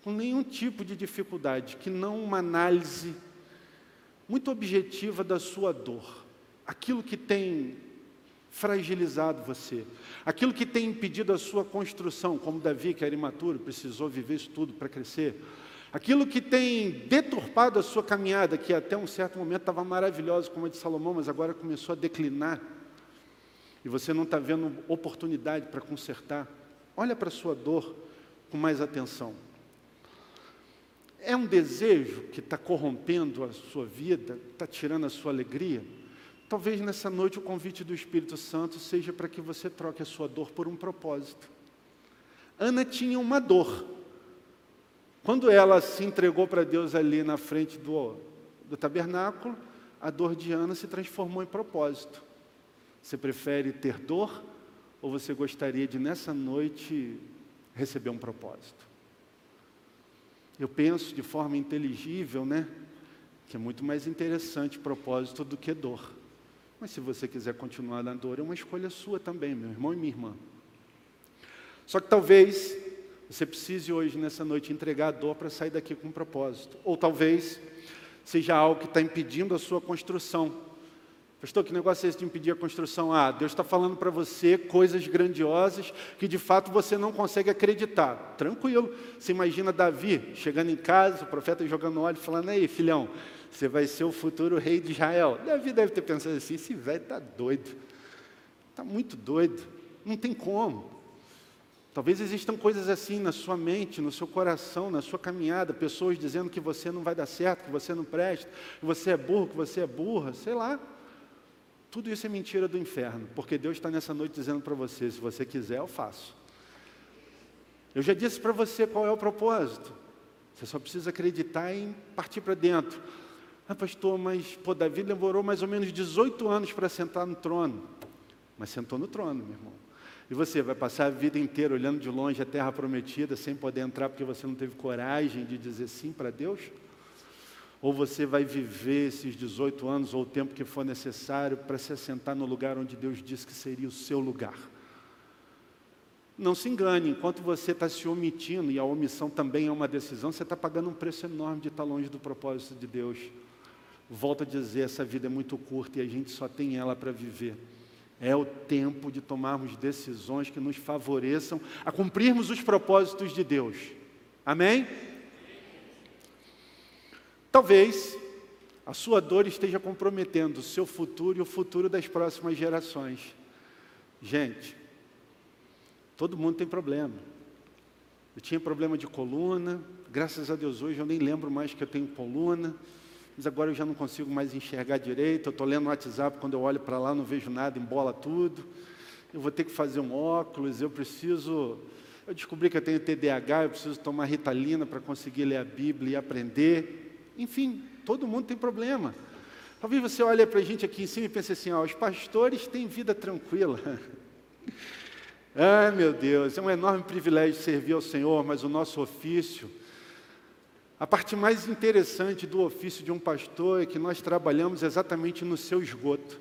com nenhum tipo de dificuldade, que não uma análise muito objetiva da sua dor. Aquilo que tem fragilizado você. Aquilo que tem impedido a sua construção, como Davi, que era imaturo, precisou viver isso tudo para crescer. Aquilo que tem deturpado a sua caminhada, que até um certo momento estava maravilhosa, como a de Salomão, mas agora começou a declinar. E você não está vendo oportunidade para consertar. Olha para a sua dor com mais atenção. É um desejo que está corrompendo a sua vida, está tirando a sua alegria? Talvez nessa noite o convite do Espírito Santo seja para que você troque a sua dor por um propósito. Ana tinha uma dor. Quando ela se entregou para Deus ali na frente do, do tabernáculo, a dor de Ana se transformou em propósito. Você prefere ter dor ou você gostaria de nessa noite receber um propósito? Eu penso de forma inteligível, né? Que é muito mais interessante propósito do que dor. Mas se você quiser continuar na dor, é uma escolha sua também, meu irmão e minha irmã. Só que talvez você precise hoje, nessa noite, entregar a dor para sair daqui com um propósito. Ou talvez seja algo que está impedindo a sua construção. Pastor, que negócio é esse de impedir a construção? Ah, Deus está falando para você coisas grandiosas que de fato você não consegue acreditar. Tranquilo. Você imagina Davi chegando em casa, o profeta jogando óleo, falando: Aí, filhão, você vai ser o futuro rei de Israel. Davi deve ter pensado assim: esse velho está doido. Está muito doido. Não tem como. Talvez existam coisas assim na sua mente, no seu coração, na sua caminhada, pessoas dizendo que você não vai dar certo, que você não presta, que você é burro, que você é burra, sei lá. Tudo isso é mentira do inferno, porque Deus está nessa noite dizendo para você: se você quiser, eu faço. Eu já disse para você qual é o propósito. Você só precisa acreditar em partir para dentro. Ah, pastor, mas pô, Davi demorou mais ou menos 18 anos para sentar no trono. Mas sentou no trono, meu irmão. E você vai passar a vida inteira olhando de longe a terra prometida, sem poder entrar porque você não teve coragem de dizer sim para Deus? Ou você vai viver esses 18 anos ou o tempo que for necessário para se assentar no lugar onde Deus disse que seria o seu lugar? Não se engane, enquanto você está se omitindo, e a omissão também é uma decisão, você está pagando um preço enorme de estar longe do propósito de Deus. Volto a dizer, essa vida é muito curta e a gente só tem ela para viver. É o tempo de tomarmos decisões que nos favoreçam a cumprirmos os propósitos de Deus. Amém? Talvez a sua dor esteja comprometendo o seu futuro e o futuro das próximas gerações. Gente, todo mundo tem problema. Eu tinha problema de coluna, graças a Deus hoje eu nem lembro mais que eu tenho coluna mas agora eu já não consigo mais enxergar direito. Eu estou lendo o WhatsApp, quando eu olho para lá não vejo nada, embola tudo. Eu vou ter que fazer um óculos, eu preciso. Eu descobri que eu tenho TDAH, eu preciso tomar ritalina para conseguir ler a Bíblia e aprender. Enfim, todo mundo tem problema. Talvez você olhe para a gente aqui em cima e pense assim: ó, os pastores têm vida tranquila. Ai meu Deus, é um enorme privilégio servir ao Senhor, mas o nosso ofício a parte mais interessante do ofício de um pastor é que nós trabalhamos exatamente no seu esgoto.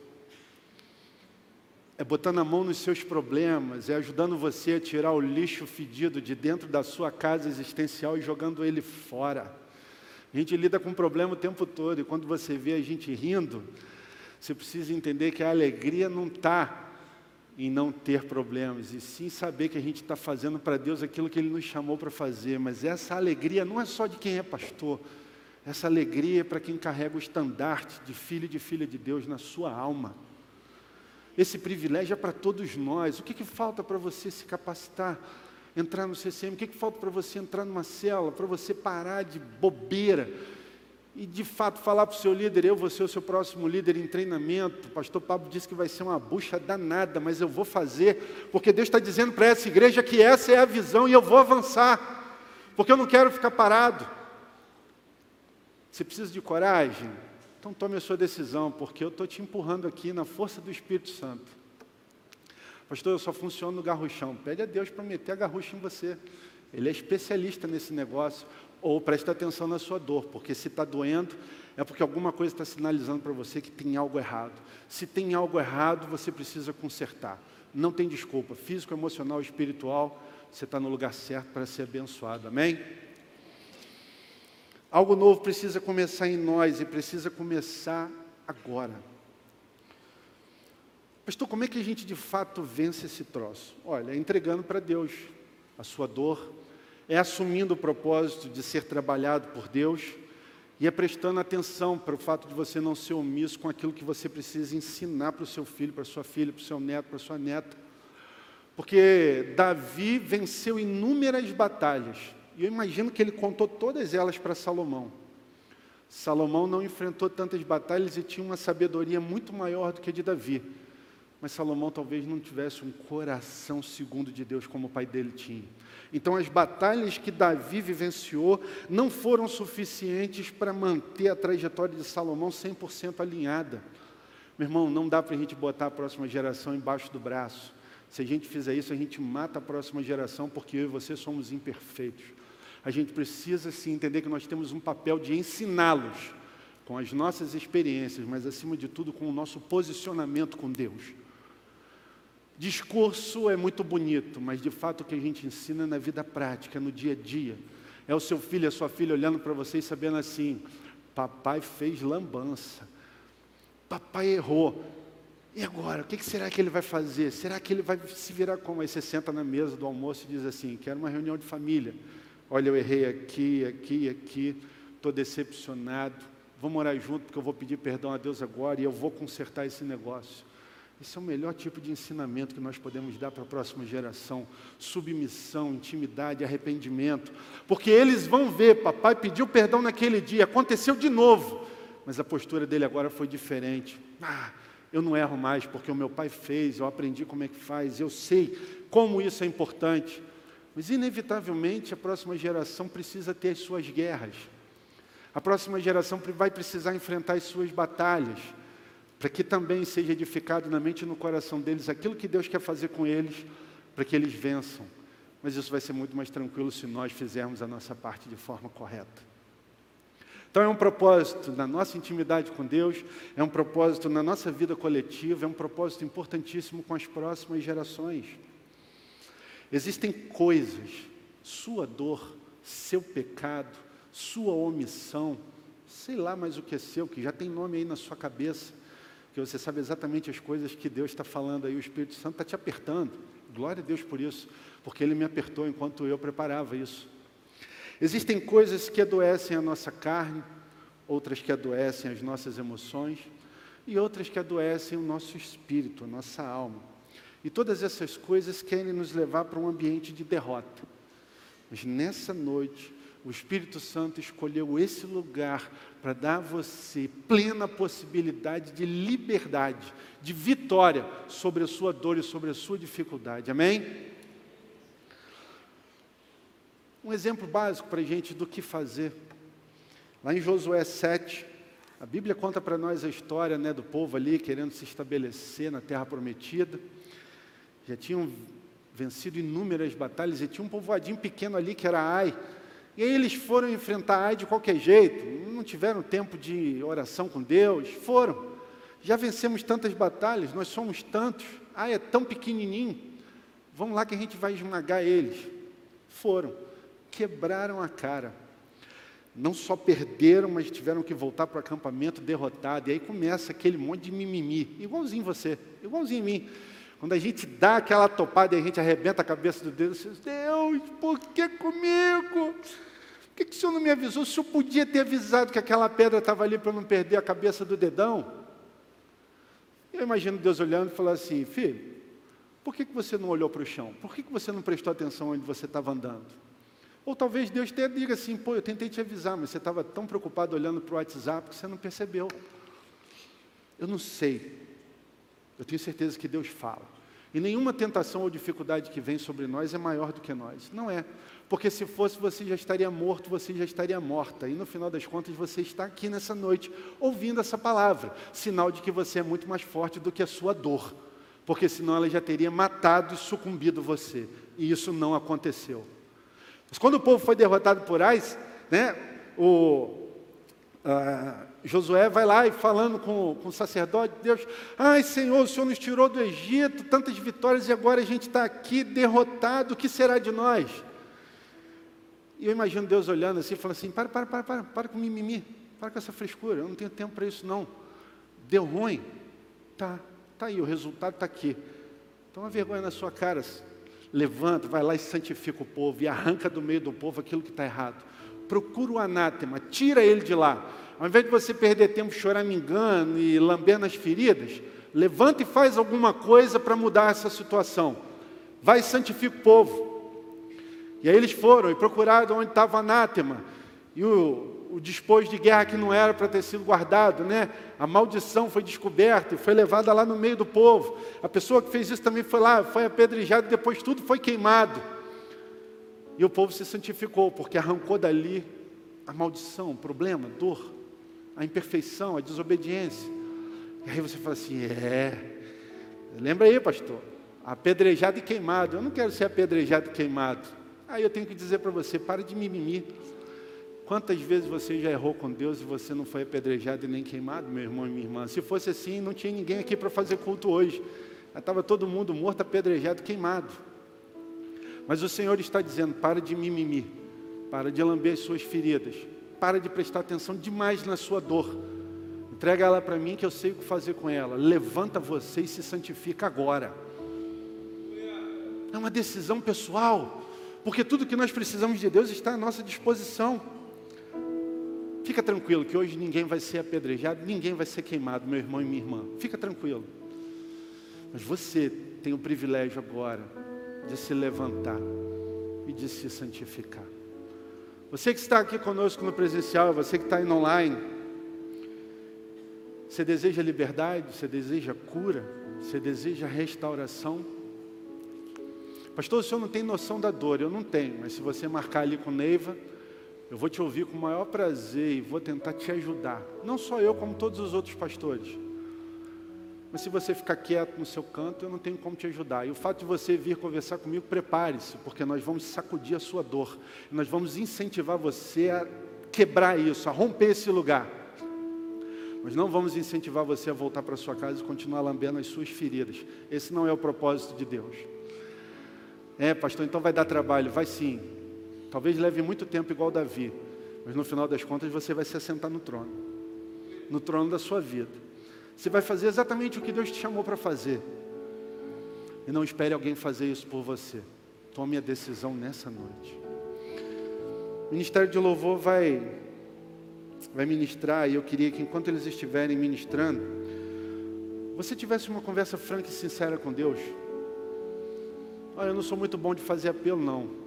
É botando a mão nos seus problemas, é ajudando você a tirar o lixo fedido de dentro da sua casa existencial e jogando ele fora. A gente lida com o problema o tempo todo e quando você vê a gente rindo, você precisa entender que a alegria não está em não ter problemas, e sim saber que a gente está fazendo para Deus aquilo que Ele nos chamou para fazer. Mas essa alegria não é só de quem é pastor, essa alegria é para quem carrega o estandarte de filho e de filha de Deus na sua alma. Esse privilégio é para todos nós. O que, que falta para você se capacitar, entrar no CCM? O que, que falta para você entrar numa célula, para você parar de bobeira? e de fato falar para o seu líder, eu vou ser o seu próximo líder em treinamento. O pastor Pablo disse que vai ser uma bucha danada, mas eu vou fazer, porque Deus está dizendo para essa igreja que essa é a visão e eu vou avançar, porque eu não quero ficar parado. Você precisa de coragem? Então tome a sua decisão, porque eu estou te empurrando aqui na força do Espírito Santo. Pastor, eu só funciono no garruchão. Pede a Deus para meter a garrucha em você. Ele é especialista nesse negócio. Ou preste atenção na sua dor, porque se está doendo, é porque alguma coisa está sinalizando para você que tem algo errado. Se tem algo errado, você precisa consertar. Não tem desculpa. Físico, emocional, espiritual, você está no lugar certo para ser abençoado. Amém? Algo novo precisa começar em nós e precisa começar agora. Pastor, como é que a gente de fato vence esse troço? Olha, é entregando para Deus a sua dor, é assumindo o propósito de ser trabalhado por Deus e é prestando atenção para o fato de você não ser omisso com aquilo que você precisa ensinar para o seu filho, para sua filha, para o seu neto, para sua neta. Porque Davi venceu inúmeras batalhas, e eu imagino que ele contou todas elas para Salomão. Salomão não enfrentou tantas batalhas e tinha uma sabedoria muito maior do que a de Davi. Mas Salomão talvez não tivesse um coração segundo de Deus como o pai dele tinha. Então, as batalhas que Davi vivenciou não foram suficientes para manter a trajetória de Salomão 100% alinhada. Meu irmão, não dá para a gente botar a próxima geração embaixo do braço. Se a gente fizer isso, a gente mata a próxima geração, porque eu e você somos imperfeitos. A gente precisa sim entender que nós temos um papel de ensiná-los com as nossas experiências, mas acima de tudo com o nosso posicionamento com Deus. Discurso é muito bonito, mas de fato o que a gente ensina na vida prática, no dia a dia. É o seu filho, a sua filha olhando para você e sabendo assim: papai fez lambança, papai errou. E agora, o que será que ele vai fazer? Será que ele vai se virar como? Aí você senta na mesa do almoço e diz assim: quero uma reunião de família. Olha, eu errei aqui, aqui, aqui, estou decepcionado. Vamos orar junto, porque eu vou pedir perdão a Deus agora e eu vou consertar esse negócio. Esse é o melhor tipo de ensinamento que nós podemos dar para a próxima geração: submissão, intimidade, arrependimento. Porque eles vão ver, papai pediu perdão naquele dia, aconteceu de novo, mas a postura dele agora foi diferente. Ah, eu não erro mais porque o meu pai fez, eu aprendi como é que faz, eu sei como isso é importante. Mas, inevitavelmente, a próxima geração precisa ter as suas guerras. A próxima geração vai precisar enfrentar as suas batalhas para que também seja edificado na mente e no coração deles aquilo que Deus quer fazer com eles, para que eles vençam. Mas isso vai ser muito mais tranquilo se nós fizermos a nossa parte de forma correta. Então é um propósito na nossa intimidade com Deus, é um propósito na nossa vida coletiva, é um propósito importantíssimo com as próximas gerações. Existem coisas, sua dor, seu pecado, sua omissão, sei lá mais o que é seu, que já tem nome aí na sua cabeça, que você sabe exatamente as coisas que Deus está falando aí, o Espírito Santo está te apertando. Glória a Deus por isso, porque Ele me apertou enquanto eu preparava isso. Existem coisas que adoecem a nossa carne, outras que adoecem as nossas emoções e outras que adoecem o nosso espírito, a nossa alma. E todas essas coisas querem nos levar para um ambiente de derrota. Mas nessa noite, o Espírito Santo escolheu esse lugar para dar a você plena possibilidade de liberdade, de vitória sobre a sua dor e sobre a sua dificuldade. Amém? Um exemplo básico para a gente do que fazer. Lá em Josué 7, a Bíblia conta para nós a história né, do povo ali querendo se estabelecer na terra prometida. Já tinham vencido inúmeras batalhas e tinha um povoadinho pequeno ali que era Ai e aí eles foram enfrentar Ai de qualquer jeito, não tiveram tempo de oração com Deus, foram. Já vencemos tantas batalhas, nós somos tantos, Ai é tão pequenininho, vamos lá que a gente vai esmagar eles. Foram, quebraram a cara. Não só perderam, mas tiveram que voltar para o acampamento derrotado. E aí começa aquele monte de mimimi, igualzinho você, igualzinho em mim. Quando a gente dá aquela topada e a gente arrebenta a cabeça do Deus, diz, Deus, por que comigo? Por que, que o Senhor não me avisou? O Senhor podia ter avisado que aquela pedra estava ali para não perder a cabeça do dedão? Eu imagino Deus olhando e falando assim, filho, por que, que você não olhou para o chão? Por que, que você não prestou atenção onde você estava andando? Ou talvez Deus tenha diga assim, pô, eu tentei te avisar, mas você estava tão preocupado olhando para o WhatsApp que você não percebeu. Eu não sei. Eu tenho certeza que Deus fala. E nenhuma tentação ou dificuldade que vem sobre nós é maior do que nós. Não é. Porque se fosse, você já estaria morto, você já estaria morta. E no final das contas, você está aqui nessa noite, ouvindo essa palavra. Sinal de que você é muito mais forte do que a sua dor. Porque senão ela já teria matado e sucumbido você. E isso não aconteceu. Mas quando o povo foi derrotado por Ais, né, o, ah, Josué vai lá e falando com, com o sacerdote, Deus, ai Senhor, o Senhor nos tirou do Egito, tantas vitórias, e agora a gente está aqui derrotado, o que será de nós? E eu imagino Deus olhando assim, falando assim, para, para, para, para, para com mimimi, para com essa frescura, eu não tenho tempo para isso não. Deu ruim? Tá, tá aí, o resultado está aqui. Toma vergonha na sua cara, levanta, vai lá e santifica o povo, e arranca do meio do povo aquilo que está errado procura o anátema, tira ele de lá. Ao invés de você perder tempo choramingando e lambendo as feridas, levanta e faz alguma coisa para mudar essa situação. Vai e santifica o povo. E aí eles foram e procuraram onde estava o anátema. E o, o dispôs de guerra que não era para ter sido guardado, né? A maldição foi descoberta e foi levada lá no meio do povo. A pessoa que fez isso também foi lá, foi apedrejado e depois tudo foi queimado. E o povo se santificou, porque arrancou dali a maldição, o problema, a dor, a imperfeição, a desobediência. E aí você fala assim: é, lembra aí, pastor, apedrejado e queimado. Eu não quero ser apedrejado e queimado. Aí eu tenho que dizer para você: pare de mimimi. Quantas vezes você já errou com Deus e você não foi apedrejado e nem queimado, meu irmão e minha irmã? Se fosse assim, não tinha ninguém aqui para fazer culto hoje. Estava todo mundo morto, apedrejado, queimado. Mas o Senhor está dizendo: para de mimimi, para de lamber as suas feridas, para de prestar atenção demais na sua dor. Entrega ela para mim que eu sei o que fazer com ela. Levanta você e se santifica agora. É uma decisão pessoal, porque tudo que nós precisamos de Deus está à nossa disposição. Fica tranquilo que hoje ninguém vai ser apedrejado, ninguém vai ser queimado, meu irmão e minha irmã. Fica tranquilo. Mas você tem o privilégio agora de se levantar e de se santificar. Você que está aqui conosco no presencial, você que está indo online, você deseja liberdade, você deseja cura, você deseja restauração. Pastor, o senhor não tem noção da dor, eu não tenho, mas se você marcar ali com Neiva, eu vou te ouvir com o maior prazer e vou tentar te ajudar. Não só eu, como todos os outros pastores. Mas se você ficar quieto no seu canto, eu não tenho como te ajudar. E o fato de você vir conversar comigo, prepare-se, porque nós vamos sacudir a sua dor. Nós vamos incentivar você a quebrar isso, a romper esse lugar. Nós não vamos incentivar você a voltar para sua casa e continuar lambendo as suas feridas. Esse não é o propósito de Deus. É, pastor, então vai dar trabalho. Vai sim. Talvez leve muito tempo igual Davi, mas no final das contas você vai se assentar no trono, no trono da sua vida. Você vai fazer exatamente o que Deus te chamou para fazer. E não espere alguém fazer isso por você. Tome a decisão nessa noite. O Ministério de Louvor vai, vai ministrar, e eu queria que enquanto eles estiverem ministrando, você tivesse uma conversa franca e sincera com Deus. Olha, eu não sou muito bom de fazer apelo, não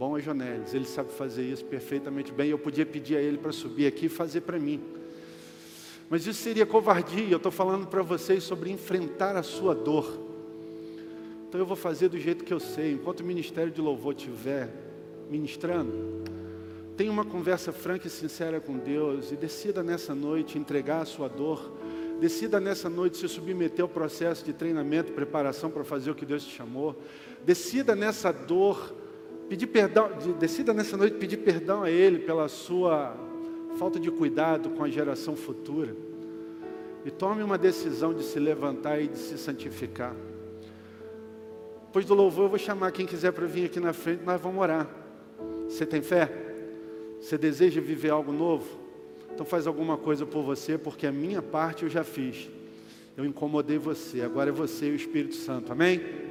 bom é Jonelis, ele sabe fazer isso perfeitamente bem. Eu podia pedir a ele para subir aqui e fazer para mim. Mas isso seria covardia. Eu estou falando para vocês sobre enfrentar a sua dor. Então eu vou fazer do jeito que eu sei. Enquanto o ministério de louvor estiver ministrando, tenha uma conversa franca e sincera com Deus e decida nessa noite entregar a sua dor. Decida nessa noite se submeter ao processo de treinamento, preparação para fazer o que Deus te chamou. Decida nessa dor pedir perdão, decida nessa noite pedir perdão a Ele pela sua falta de cuidado com a geração futura. E tome uma decisão de se levantar e de se santificar. Depois do louvor, eu vou chamar quem quiser para vir aqui na frente, nós vamos orar. Você tem fé? Você deseja viver algo novo? Então faz alguma coisa por você, porque a minha parte eu já fiz. Eu incomodei você, agora é você e o Espírito Santo. Amém?